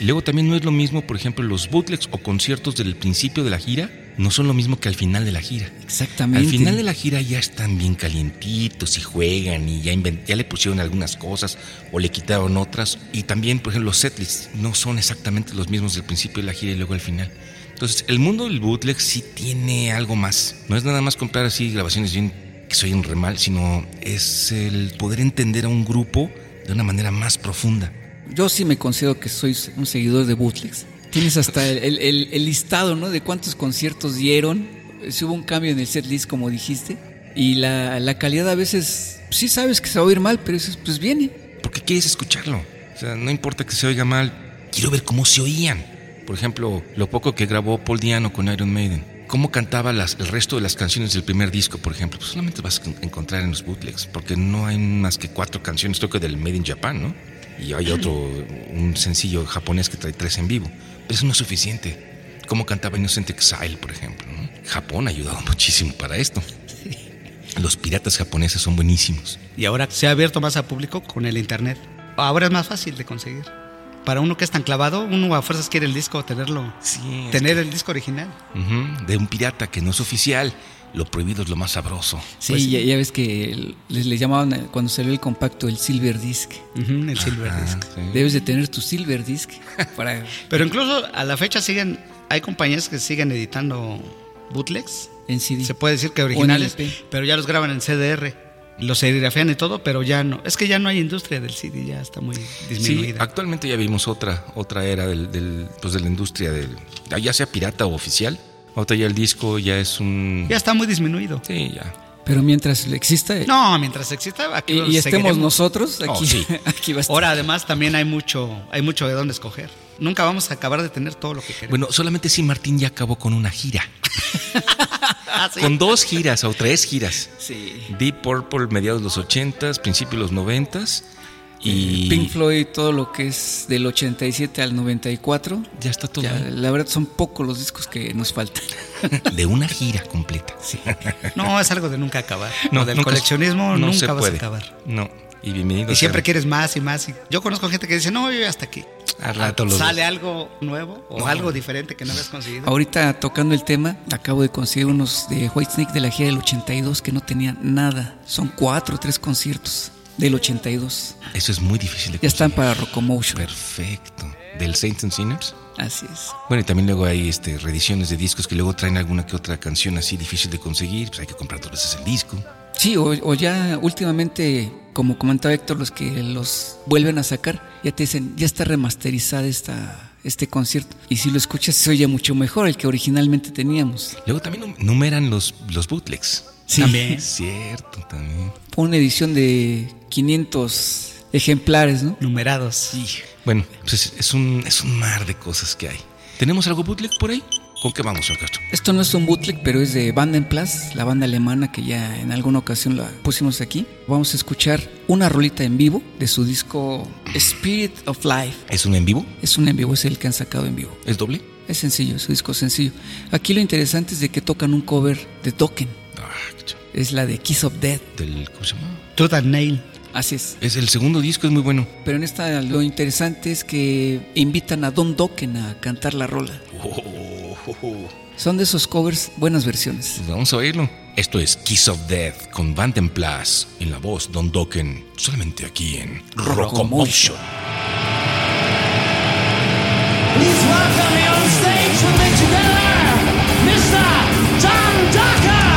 Y luego también no es lo mismo, por ejemplo, los bootlegs o conciertos del principio de la gira, no son lo mismo que al final de la gira. Exactamente. Al final de la gira ya están bien calientitos y juegan y ya, ya le pusieron algunas cosas o le quitaron otras. Y también, por ejemplo, los setlists no son exactamente los mismos del principio de la gira y luego al final. Entonces, el mundo del bootleg sí tiene algo más. No es nada más comprar así grabaciones bien que se oyen re mal, sino es el poder entender a un grupo de una manera más profunda. Yo sí me considero que soy un seguidor de bootlegs. Tienes hasta el, el- el- el listado, ¿no? De cuántos conciertos dieron. Si hubo un cambio en el set list, como dijiste. Y la, la calidad a veces, sí sabes que se va a oír mal, pero dices, pues viene. porque quieres escucharlo. O sea, no importa que se oiga mal, quiero ver cómo se oían. Por ejemplo, lo poco que grabó Paul Diano con Iron Maiden. ¿Cómo cantaba las, el resto de las canciones del primer disco, por ejemplo? Pues solamente vas a encontrar en los bootlegs, porque no hay más que cuatro canciones, creo que del Made in Japan, ¿no? Y hay otro, un sencillo japonés que trae tres en vivo. Pero eso no es suficiente. Como cantaba Innocent Exile, por ejemplo. ¿no? Japón ha ayudado muchísimo para esto. Los piratas japoneses son buenísimos. Y ahora se ha abierto más a público con el internet. Ahora es más fácil de conseguir. Para uno que es tan clavado, uno a fuerzas quiere el disco, tenerlo. Sí, tener el disco original. Ujú, De un pirata que no es oficial. Lo prohibido es lo más sabroso. Sí, Pues- ya, ya ves que les, les llamaban eh, cuando salió el compacto el Silver Disc. El Silver Disc. sí. Debes de tener tu Silver Disc para... Pero incluso a la fecha siguen, hay compañías que siguen editando bootlegs. En CD. Se puede decir que originales, LP. pero ya los graban en CDR. Los serigrafían y todo, pero ya no. Es que ya no hay industria del CD, ya está muy Sí, disminuida. actualmente ya vimos otra, otra era del, del, pues de la industria, del, ya sea pirata o oficial. Ahorita ya el disco ya es un... ya está muy disminuido. Sí, ya. Pero mientras exista No, mientras exista, aquí y, y estemos seguiremos. nosotros, Oh, aquí, sí. aquí va a estar. Ahora además también hay mucho, hay mucho de dónde escoger. Nunca vamos a acabar de tener todo lo que queremos. Bueno, solamente si Martín ya acabó con una gira. Ah, sí. Con dos giras o tres giras. Sí. Deep Purple mediados de los 80s, principios de los 90s. Y Pink Floyd, todo lo que es del 87 al 94. ya está todo Ya, la verdad son pocos los discos que nos faltan. de una gira completa. No, es algo de nunca acabar. No, del nunca- coleccionismo no nunca se vas puede. a acabar. No. Y bienvenido. Y siempre quieres más y más. y- yo conozco gente que dice, no, yo hasta aquí. Al rato Sale algo nuevo o algo diferente que no habías conseguido. Ahorita tocando el tema, acabo de conseguir unos de Whitesnake de la gira del 82 que no tenían nada. Son cuatro o tres conciertos del 82. Eso es muy difícil de Ya están para Rocomotion. Perfecto. Del Saints and Sinners. Así es. Bueno, y también luego hay este, reediciones de discos que luego traen alguna que otra canción así difícil de conseguir. Pues hay que comprar dos veces el disco. Sí, o, o ya últimamente, como comentaba Héctor, los que los vuelven a sacar, ya te dicen, ya está remasterizada esta, este concierto. Y si lo escuchas, se oye mucho mejor el que originalmente teníamos. Luego también num- numeran los, los bootlegs. Sí. También. Cierto, también. Fue una edición de 500 ejemplares, ¿no? Numerados. Sí. Bueno, pues es, es un, es un mar de cosas que hay. ¿Tenemos algo bootleg por ahí? ¿Con qué vamos, señor Castro? Esto no es un bootleg, pero es de Plus, la banda alemana que ya en alguna ocasión la pusimos aquí. Vamos a escuchar una rolita en vivo de su disco Spirit of Life. ¿Es un en vivo? Es un en vivo, es el que han sacado en vivo. ¿Es doble? Es sencillo, su disco es sencillo. Aquí lo interesante es de que tocan un cover de Token. Es la de Kiss of Death. Del, ¿Cómo se llama? Tooth and Nail. Así es. Es el segundo disco, es muy bueno. Pero en esta lo interesante es que invitan a Don Dokken a cantar la rola. Son de esos covers, buenas versiones. Pues vamos a oírlo. Esto es Kiss of Death con Vandenplas en la voz Don Dokken, solamente aquí en Rocomotion. Please welcome me on stage with me together, Mr. John Duncan.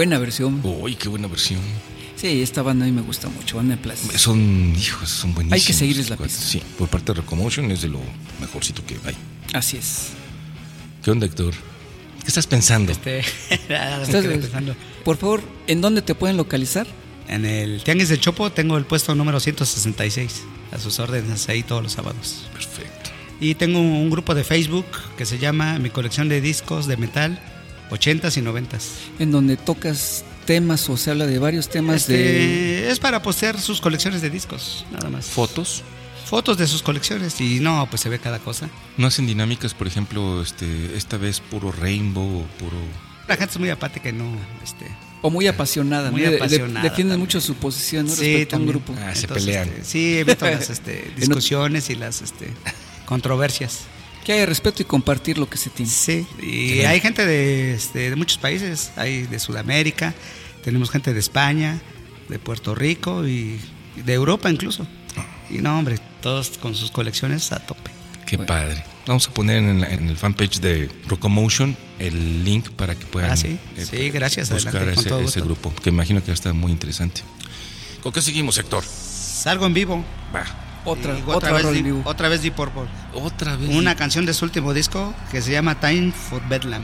Buena versión. Uy, qué buena versión. Sí, esta banda a mí me gusta mucho, banda de Plastic. Son, hijos, son buenísimos. Hay que seguirles la pista. Sí, por parte de Recomotion es de lo mejorcito que hay. Así es. ¿Qué onda, Héctor? ¿Qué estás pensando? Este, nada, Estás- pensando. por favor, ¿en dónde te pueden localizar? En el Tianguis de Chopo tengo el puesto número 166. A sus órdenes ahí todos los sábados. Perfecto. Y tengo un grupo de Facebook que se llama Mi colección de discos de metal 80s y 90s. En donde tocas temas o se habla de varios temas de... Este, Es para postear sus colecciones de discos, nada más. ¿Fotos? Fotos de sus colecciones y no, pues se ve cada cosa. ¿No hacen dinámicas, por ejemplo, este, esta vez puro rainbow o puro... La gente es muy apática y no, este... O muy apasionada, Muy ¿no? De- de- apasionada defienden mucho su posición ¿no? Sí, respecto a un grupo. Ah, se Entonces, pelean. este, sí, evito las este, discusiones y las este, controversias. Que haya respeto y compartir lo que se tiene. Sí, y hay gente de, este, de muchos países, hay de Sudamérica, tenemos gente de España, de Puerto Rico y de Europa incluso. Y no, hombre, todos con sus colecciones a tope. Qué Bueno. padre. Vamos a poner en, la- en el fanpage de Rocomotion el link para que puedan Ah, sí. eh, Sí, gracias, buscar adelante, con ese, todo ese grupo, que imagino que va a estar muy interesante. ¿Con qué seguimos, Héctor? Salgo en vivo. Va. Otra, Y otra vez otra vez Deep Purple. Otra vez. Una canción de su último disco que se llama Time for Bedlam.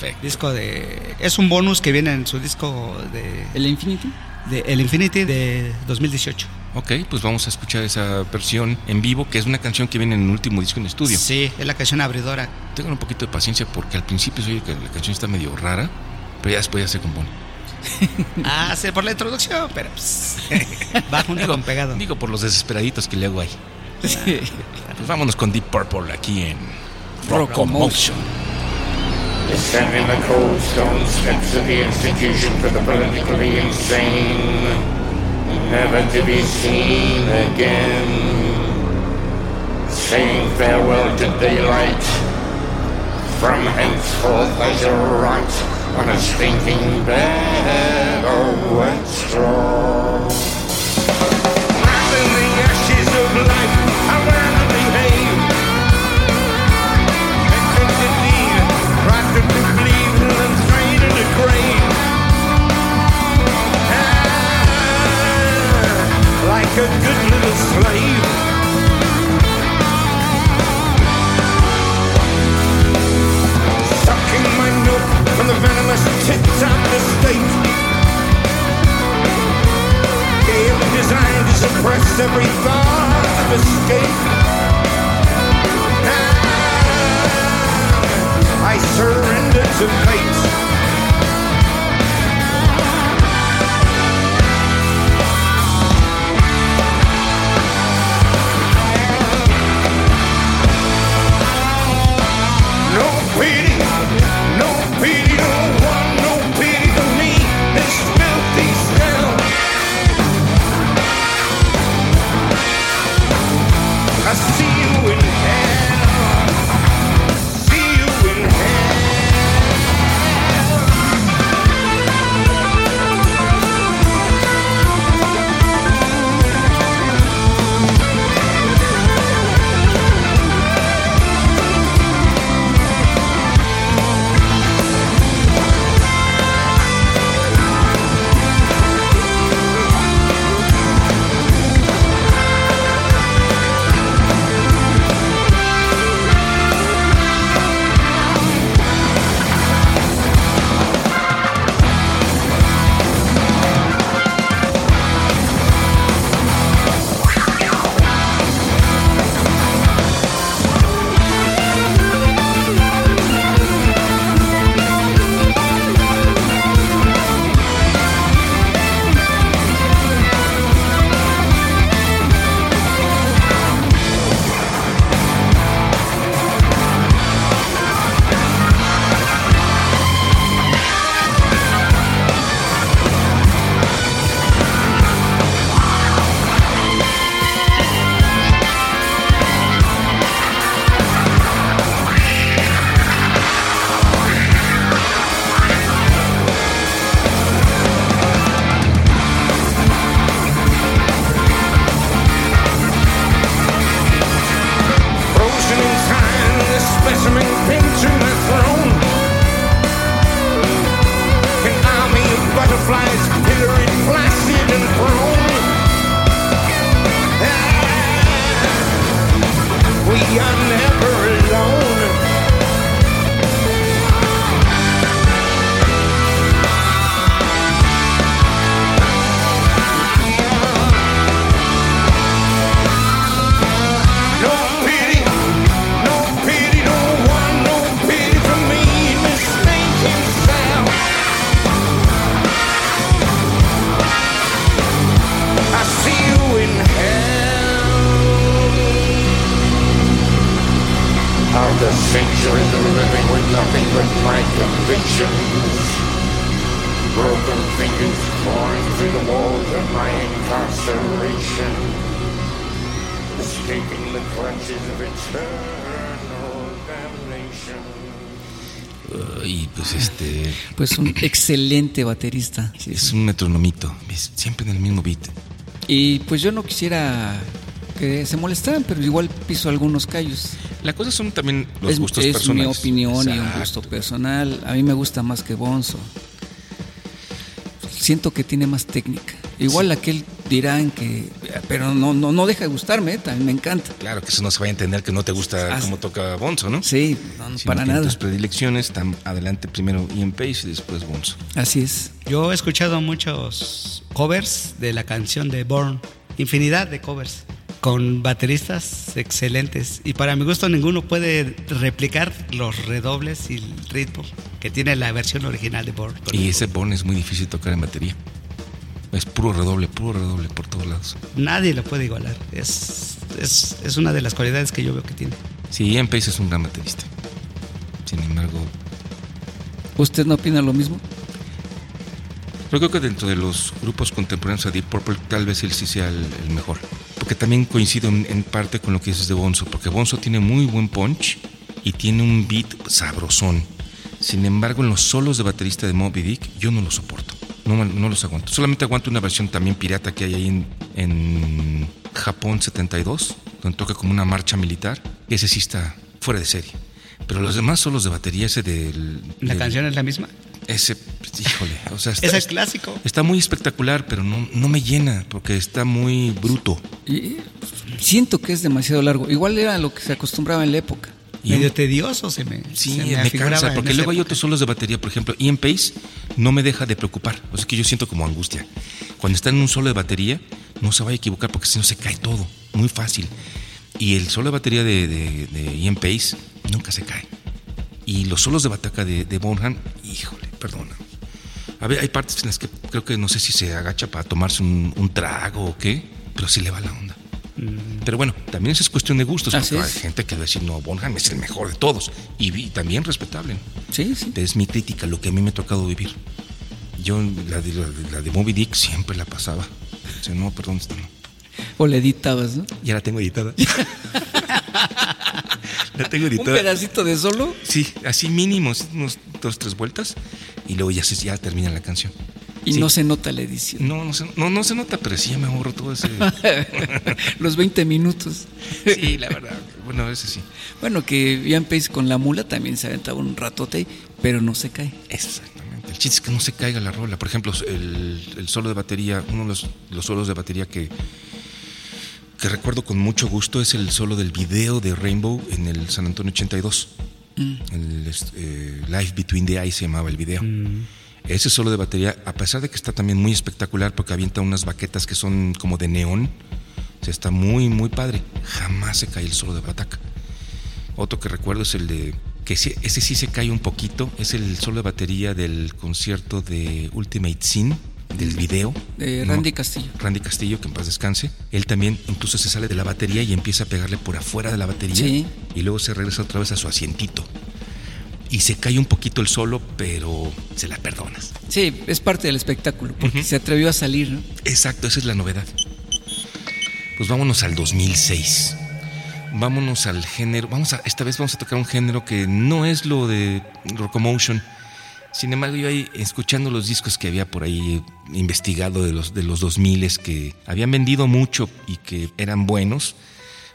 Perfecto. Disco de es un bonus que viene en su disco de, ¿El Infinity? de El Infinity de 2018. Ok, pues vamos a escuchar esa versión en vivo, que es una canción que viene en el último disco en estudio. Sí, es la canción abridora. Tengan un poquito de paciencia porque al principio se oye que la canción está medio rara, pero ya después ya se compone. Ah, sí, por la introducción, pero pues, va junto con pegado. Digo por los desesperaditos que le hago ahí. Pues vámonos con Deep Purple aquí en Rocomotion. Stand in the cold stone steps of the institution for the politically insane, never to be seen again. Saying farewell to daylight, from henceforth I shall rot on a stinking bed of wet straw. I'm in the ashes of life, I to behave. Need, rocked to believe, and then thrown in the grave. Ah, like a good little slave. State. Game designed to suppress every thought of escape. I surrender to fate. Excelente baterista. Sí, es sí. un metronomito, es siempre en el mismo beat. Y pues yo no quisiera que se molestaran, pero igual piso algunos callos. La cosa son también los es gustos es personales. mi opinión y un gusto personal. A mí me gusta más que Bonzo. Siento que tiene más técnica. Igual aquel dirán que, pero no, no, no deja de gustarme, ¿eh? también me encanta. Claro que eso no se vaya a entender que no te gusta Ah, cómo toca Bonzo, ¿no? Sí, no, Sino para que en nada. tus predilecciones están adelante primero Ian Pace y después Bonzo. Así es. Yo he escuchado muchos covers de la canción de Born, infinidad de covers, con bateristas excelentes. Y para mi gusto ninguno puede replicar los redobles y el ritmo que tiene la versión original de Born. Y ese Born es muy difícil tocar en batería. Es puro redoble, puro redoble por todos lados. Nadie lo puede igualar. Es, es, es una de las cualidades que yo veo que tiene. Sí, Ian Pace es un gran baterista. Sin embargo, ¿Usted no opina lo mismo? yo creo que dentro de los grupos contemporáneos a Deep Purple tal vez él sí sea el, el mejor. Porque también coincido en, en parte con lo que dices de Bonzo, porque Bonzo tiene muy buen punch y tiene un beat sabrosón. Sin embargo, en los solos de baterista de Moby Dick yo no los soporto. No, los aguanto. Solamente aguanto una versión también pirata que hay ahí en, en Japón 72, donde toca como una marcha militar. Ese sí está fuera de serie. Pero los demás solos de batería, ese del... ¿La del- canción es la misma? Ese, pues, híjole, o sea, está, Es el clásico. está muy espectacular, pero no, no me llena porque está muy bruto. Y siento que es demasiado largo. Igual era lo que se acostumbraba en la época. Y- Medio tedioso se me, Sí, se me, afiguraba cansa, porque luego hay otros solos de batería, por ejemplo, Ian Pace no me deja de preocupar, o sea que yo siento como angustia. Cuando está en un solo de batería, no se vaya a equivocar porque si no se cae todo, muy fácil. Y el solo de batería de, de- de Ian Pace nunca se cae. Y los solos de bataca de, de Bonham, híjole, perdona. A ver, hay partes en las que creo que no sé si se agacha para tomarse un, un trago o qué, pero sí le va la onda. Pero bueno, también eso es cuestión de gustos, Así porque es. hay gente que va a decir, no, Bonham es el mejor de todos. Y, también respetable. Sí, sí. Es mi crítica, lo que a mí me ha tocado vivir. Yo la de, la la de Moby Dick siempre la pasaba. O sea, no, perdón, esta no. O le editabas, ¿no? ya la tengo editada. la tengo Un editada. pedacito de solo. Sí, así mínimo, así unos dos, tres vueltas. Y luego ya, se, ya termina la canción. Y Sí. no se nota la edición. No, no se, no, no se nota, pero sí ya me ahorro todo ese. Los 20 minutos. Sí, la verdad. Bueno, ese sí. Bueno, que Ian Pace con la mula también se aventaba un ratote, pero no se cae. Exactamente. El chiste es que no se caiga la rola. Por ejemplo, el, el solo de batería, uno de los, los solos de batería que, que recuerdo con mucho gusto es el solo del video de Rainbow en el San Antonio 82. El este, eh, Life Between the Eyes se llamaba el video. Ese solo de batería, a pesar de que está también muy espectacular porque avienta unas baquetas que son como de neón, o sea, está muy, muy padre. Jamás se cae el solo de bataca. Otro que recuerdo es el de. que ese sí se cae un poquito. Es el solo de batería del concierto de Ultimate Sin, del video. De ¿no? Randy Castillo. Randy Castillo, que en paz descanse. Él también incluso se sale de la batería y empieza a pegarle por afuera de la batería. Sí. Y luego se regresa otra vez a su asientito. Y se cae un poquito el solo, pero se la perdonas. Sí, es parte del espectáculo, porque se atrevió a salir, ¿no? Exacto, esa es la novedad. Pues vámonos al 2006. Vámonos al género. Vamos a, esta vez vamos a tocar un género que no es lo de Rocomotion. Sin embargo, yo ahí, escuchando los discos que había por ahí investigado de los, de los 2000 que habían vendido mucho y que eran buenos,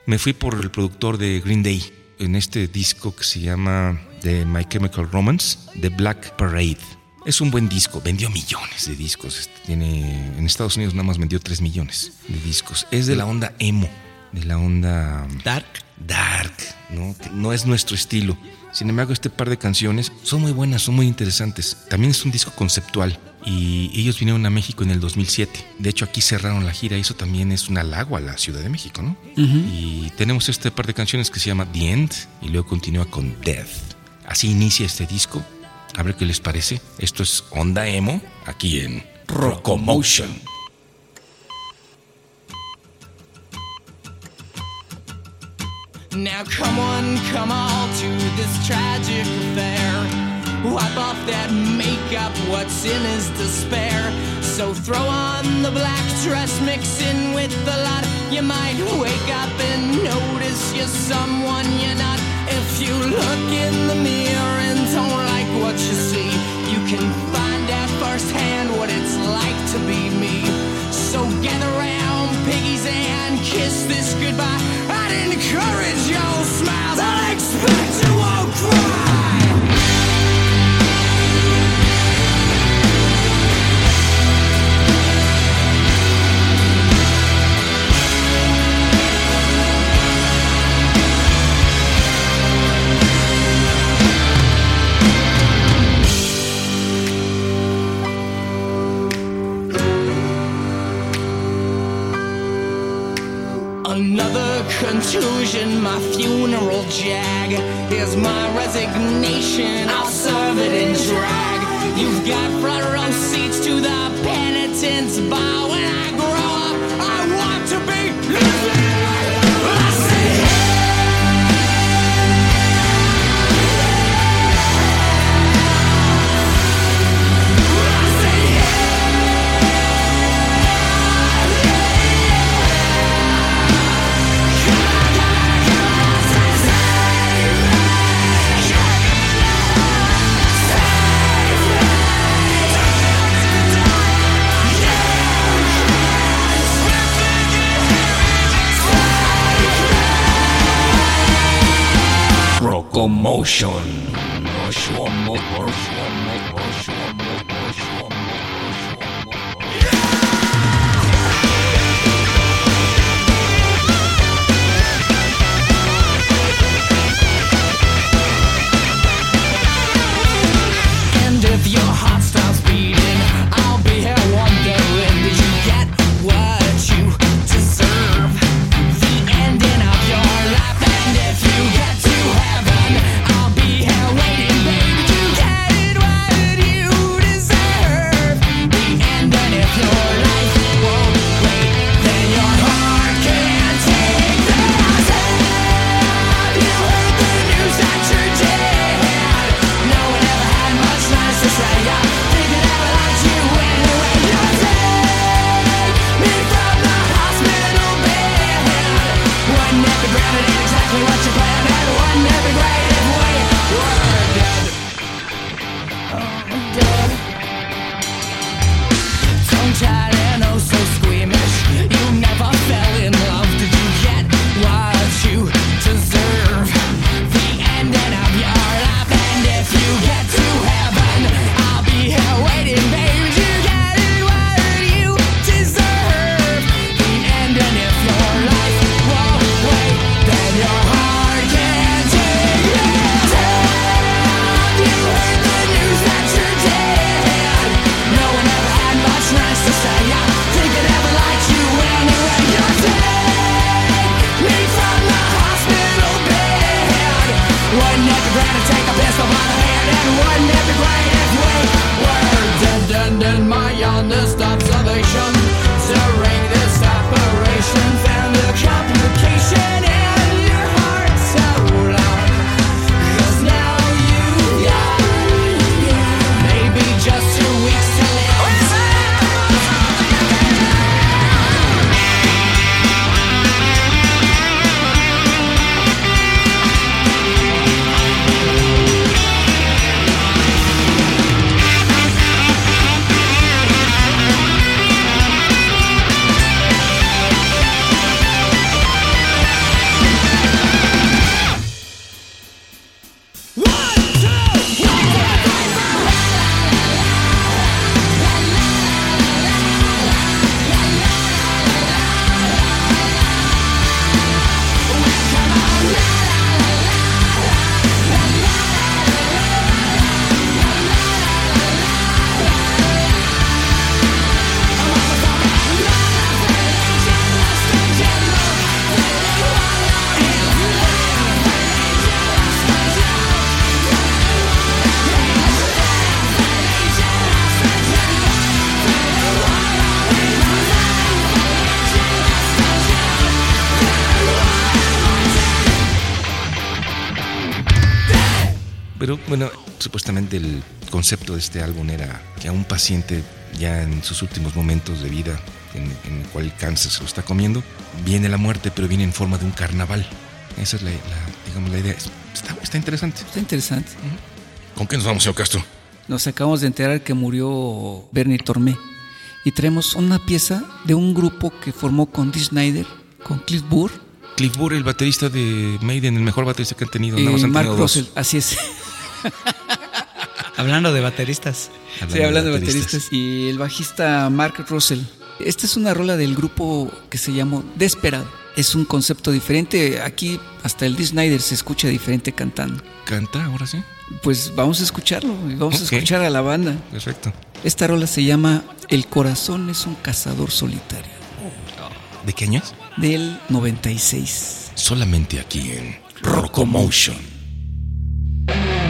me fui por el productor de Green Day en este disco que se llama The My Chemical Romance, The Black Parade. Es un buen disco, vendió millones de discos. Este, Tiene, en Estados Unidos nada más vendió 3 millones de discos. Es de la onda emo, de la onda Dark. dark, ¿no? No es nuestro estilo. Sin embargo, este par de canciones son muy buenas, son muy interesantes. También es un disco conceptual y ellos vinieron a México en el 2007. De hecho, aquí cerraron la gira y eso también es un halago a la Ciudad de México, ¿no? Y tenemos este par de canciones que se llama The End y luego continúa con Death. Así inicia este disco. A ver qué les parece. Esto es Onda Emo aquí en Rocomotion. Now come on, come all to this tragic affair. Wipe off that makeup, what's in is despair. So throw on the black dress, mix in with the lot. You might wake up and notice you're someone you're not. If you look in the mirror and don't like what you see, you can find out firsthand what it's like to be me. So gather round, piggies, and kiss this goodbye. I'd encourage your smiles. I expect you won't cry. Another contusion, my funeral jag. Here's my resignation, I'll serve it in drag. You've got front row seats to the penitence bar. When I grow up, I want to be living. Rocomotion. Concepto de este álbum era que a un paciente ya en sus últimos momentos de vida, en, en el cual el cáncer se lo está comiendo, viene la muerte, pero viene en forma de un carnaval. Esa es la, la- digamos, la idea. Está, está interesante. Está interesante. ¿Con qué nos vamos, señor Castro? Nos acabamos de enterar que murió Bernie Tormé. Y traemos una pieza de un grupo que formó con Dee Snyder, con Cliff Burr Cliff Burr, el baterista de Maiden, el mejor baterista que han tenido. Eh, Mark tenido dos. Russell. Así es. Hablando de bateristas. Sí, hablando de bateristas. Y el bajista Mark Russell. Esta es una rola del grupo que se llamó Desperado. Es un concepto diferente. Aquí hasta el Dee Snyder se escucha diferente cantando. ¿Canta ahora sí? Pues vamos a escucharlo y vamos a escuchar a la banda. Perfecto. Esta rola se llama El corazón es un cazador solitario. ¿De qué años? Del 96. Solamente aquí en Rocomotion. Thank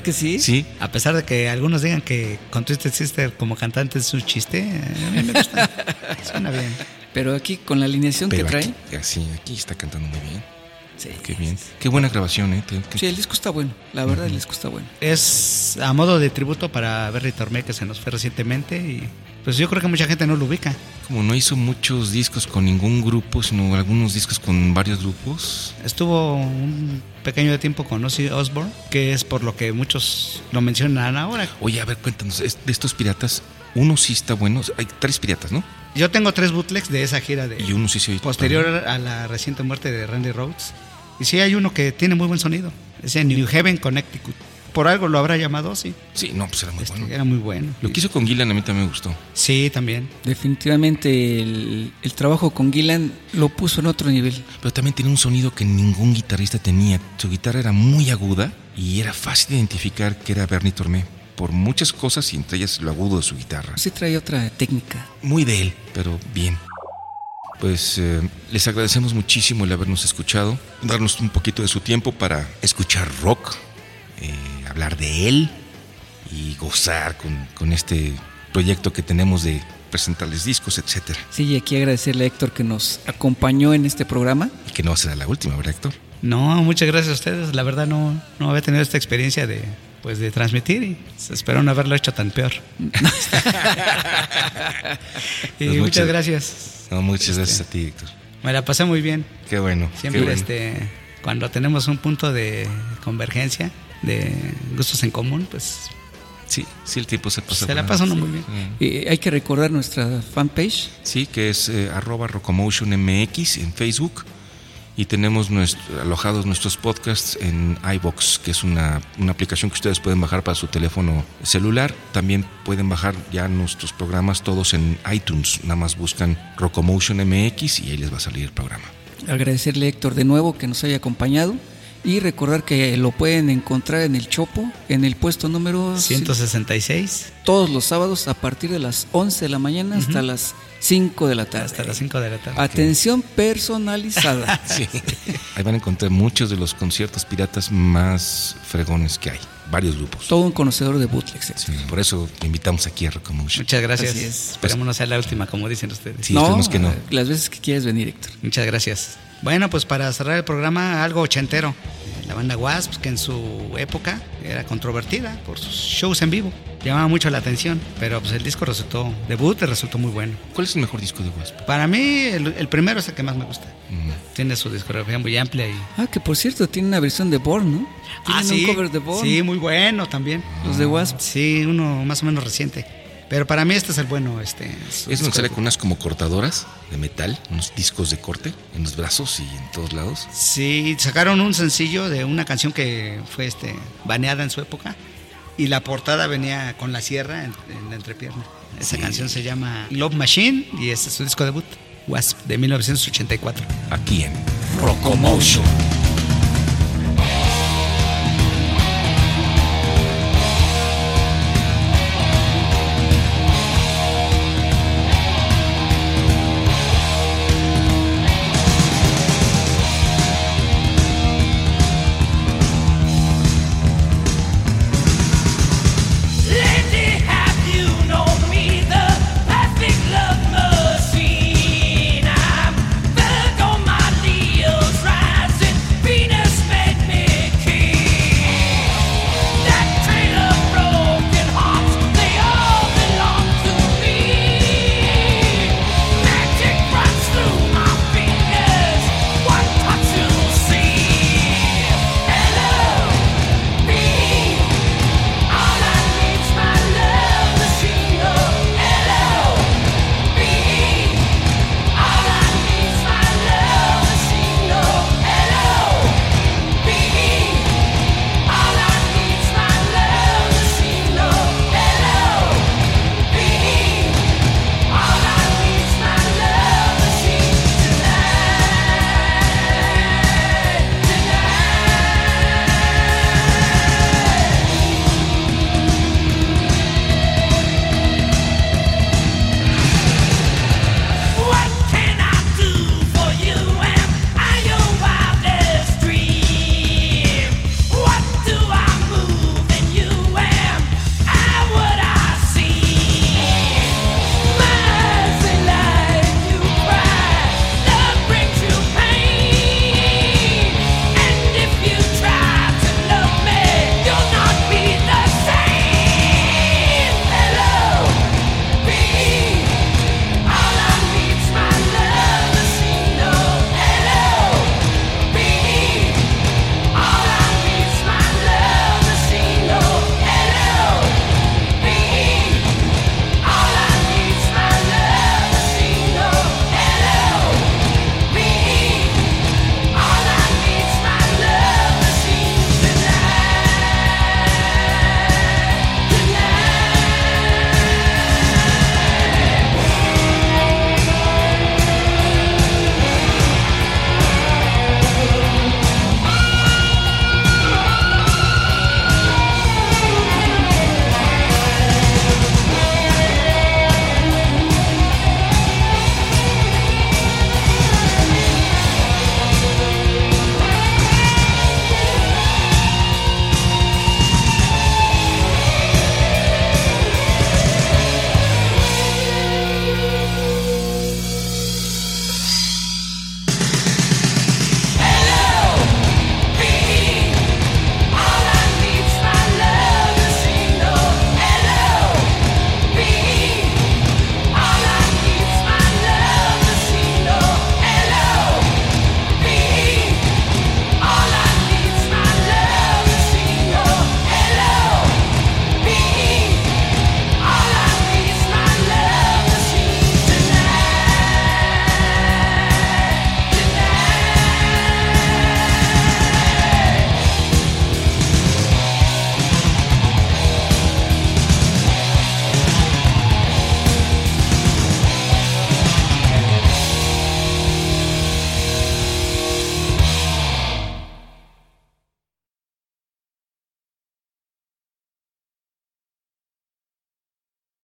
¿Verdad que sí? Sí. A pesar de que algunos digan que con Twisted Sister como cantante es un chiste, a mí me gusta. Suena bien. Pero aquí con la alineación Pero que trae. aquí, así, aquí está cantando muy bien. Sí, Qué bien. Qué buena grabación, ¿eh? Sí, el disco está bueno. La verdad, el disco está bueno. Es a modo de tributo para Berry Tormé que se nos fue recientemente y pues yo creo que mucha gente no lo ubica. Como no hizo muchos discos con ningún grupo, sino algunos discos con varios grupos. Estuvo un pequeño tiempo con Ozzy Osbourne, que es por lo que muchos lo mencionan ahora. Oye, a ver, cuéntanos, de estos piratas, uno sí está bueno. Hay tres piratas, ¿no? Yo tengo tres bootlegs de esa gira de Y uno sí se oye posterior a la reciente muerte de Randy Rhodes. Y sí hay uno que tiene muy buen sonido. Es en New Haven, Connecticut. Por algo lo habrá llamado Ozzy. Sí, no, pues era muy Este, bueno. Era muy bueno. Lo que hizo con Gillan a mí también me gustó. Sí, también. Definitivamente el, el trabajo con Gillan lo puso en otro nivel. Pero también tenía un sonido que ningún guitarrista tenía. Su guitarra era muy aguda y era fácil de identificar que era Bernie Tormé. Por muchas cosas y entre ellas lo agudo de su guitarra. Sí trae otra técnica. Muy de él, pero bien. Pues eh, les agradecemos muchísimo el habernos escuchado, darnos un poquito de su tiempo para escuchar rock, eh, hablar de él y gozar con, con este proyecto que tenemos de presentarles discos, etcétera. Sí, y aquí agradecerle a Héctor que nos acompañó en este programa. Y que no será la última, ¿verdad, Héctor? No, muchas gracias a ustedes. La verdad no, no había tenido esta experiencia de, pues, de transmitir y espero no haberlo hecho tan peor. y Pues muchas gracias. No, muchas gracias a ti, Héctor. Me la pasé muy bien. Qué bueno. Siempre qué bueno. este, cuando tenemos un punto de convergencia, de gustos en común, pues Sí, sí, el tiempo se pasa. se la pasa uno muy bien. Eh, hay que recordar nuestra fanpage. Sí, que es eh, arroba Rocomotion MX en Facebook. Y tenemos nuestro- alojados nuestros podcasts en iBox, que es una, una aplicación que ustedes pueden bajar para su teléfono celular. También pueden bajar ya nuestros programas todos en iTunes. Nada más buscan Rocomotion MX y ahí les va a salir el programa. Agradecerle a Héctor de nuevo que nos haya acompañado. Y recordar que lo pueden encontrar en el Chopo, en el puesto número 166 todos los sábados a partir de las 11 de la mañana hasta las 5 de la tarde. hasta las 5 de la tarde. Atención personalizada. Sí. Ahí van a encontrar muchos de los conciertos piratas más fregones que hay. Varios grupos. Todo un conocedor de bootlegs. Sí, por eso te invitamos aquí a Rocomotion. Muchas gracias. Así es. Esperemos no sea la última, como dicen ustedes. Sí, esperemos que no. Las veces que quieras venir, Héctor. Muchas gracias. Bueno, pues para cerrar el programa, algo ochentero. La banda Wasp, que en su época era controvertida por sus shows en vivo. Llamaba mucho la atención, pero pues el disco resultó, debut resultó muy bueno. ¿Cuál es el mejor disco de Wasp? Para mí, el, el primero es el que más me gusta. Mm. Tiene su discografía muy amplia y... Ah, que por cierto, tiene una versión de Born, ¿no? Ah, Tienen sí. un cover de Born. Sí, muy bueno también. Los de Wasp. Sí, uno más o menos reciente. Pero para mí este es el bueno. Este, su Es donde sale con unas como cortadoras de metal, unos discos de corte en los brazos y en todos lados. Sí, sacaron un sencillo de una canción que fue este baneada en su época y la portada venía con la sierra en, en la entrepierna. Esa Sí. canción se llama Love Machine y este es su disco debut, Wasp, de 1984. Aquí en Rocomotion.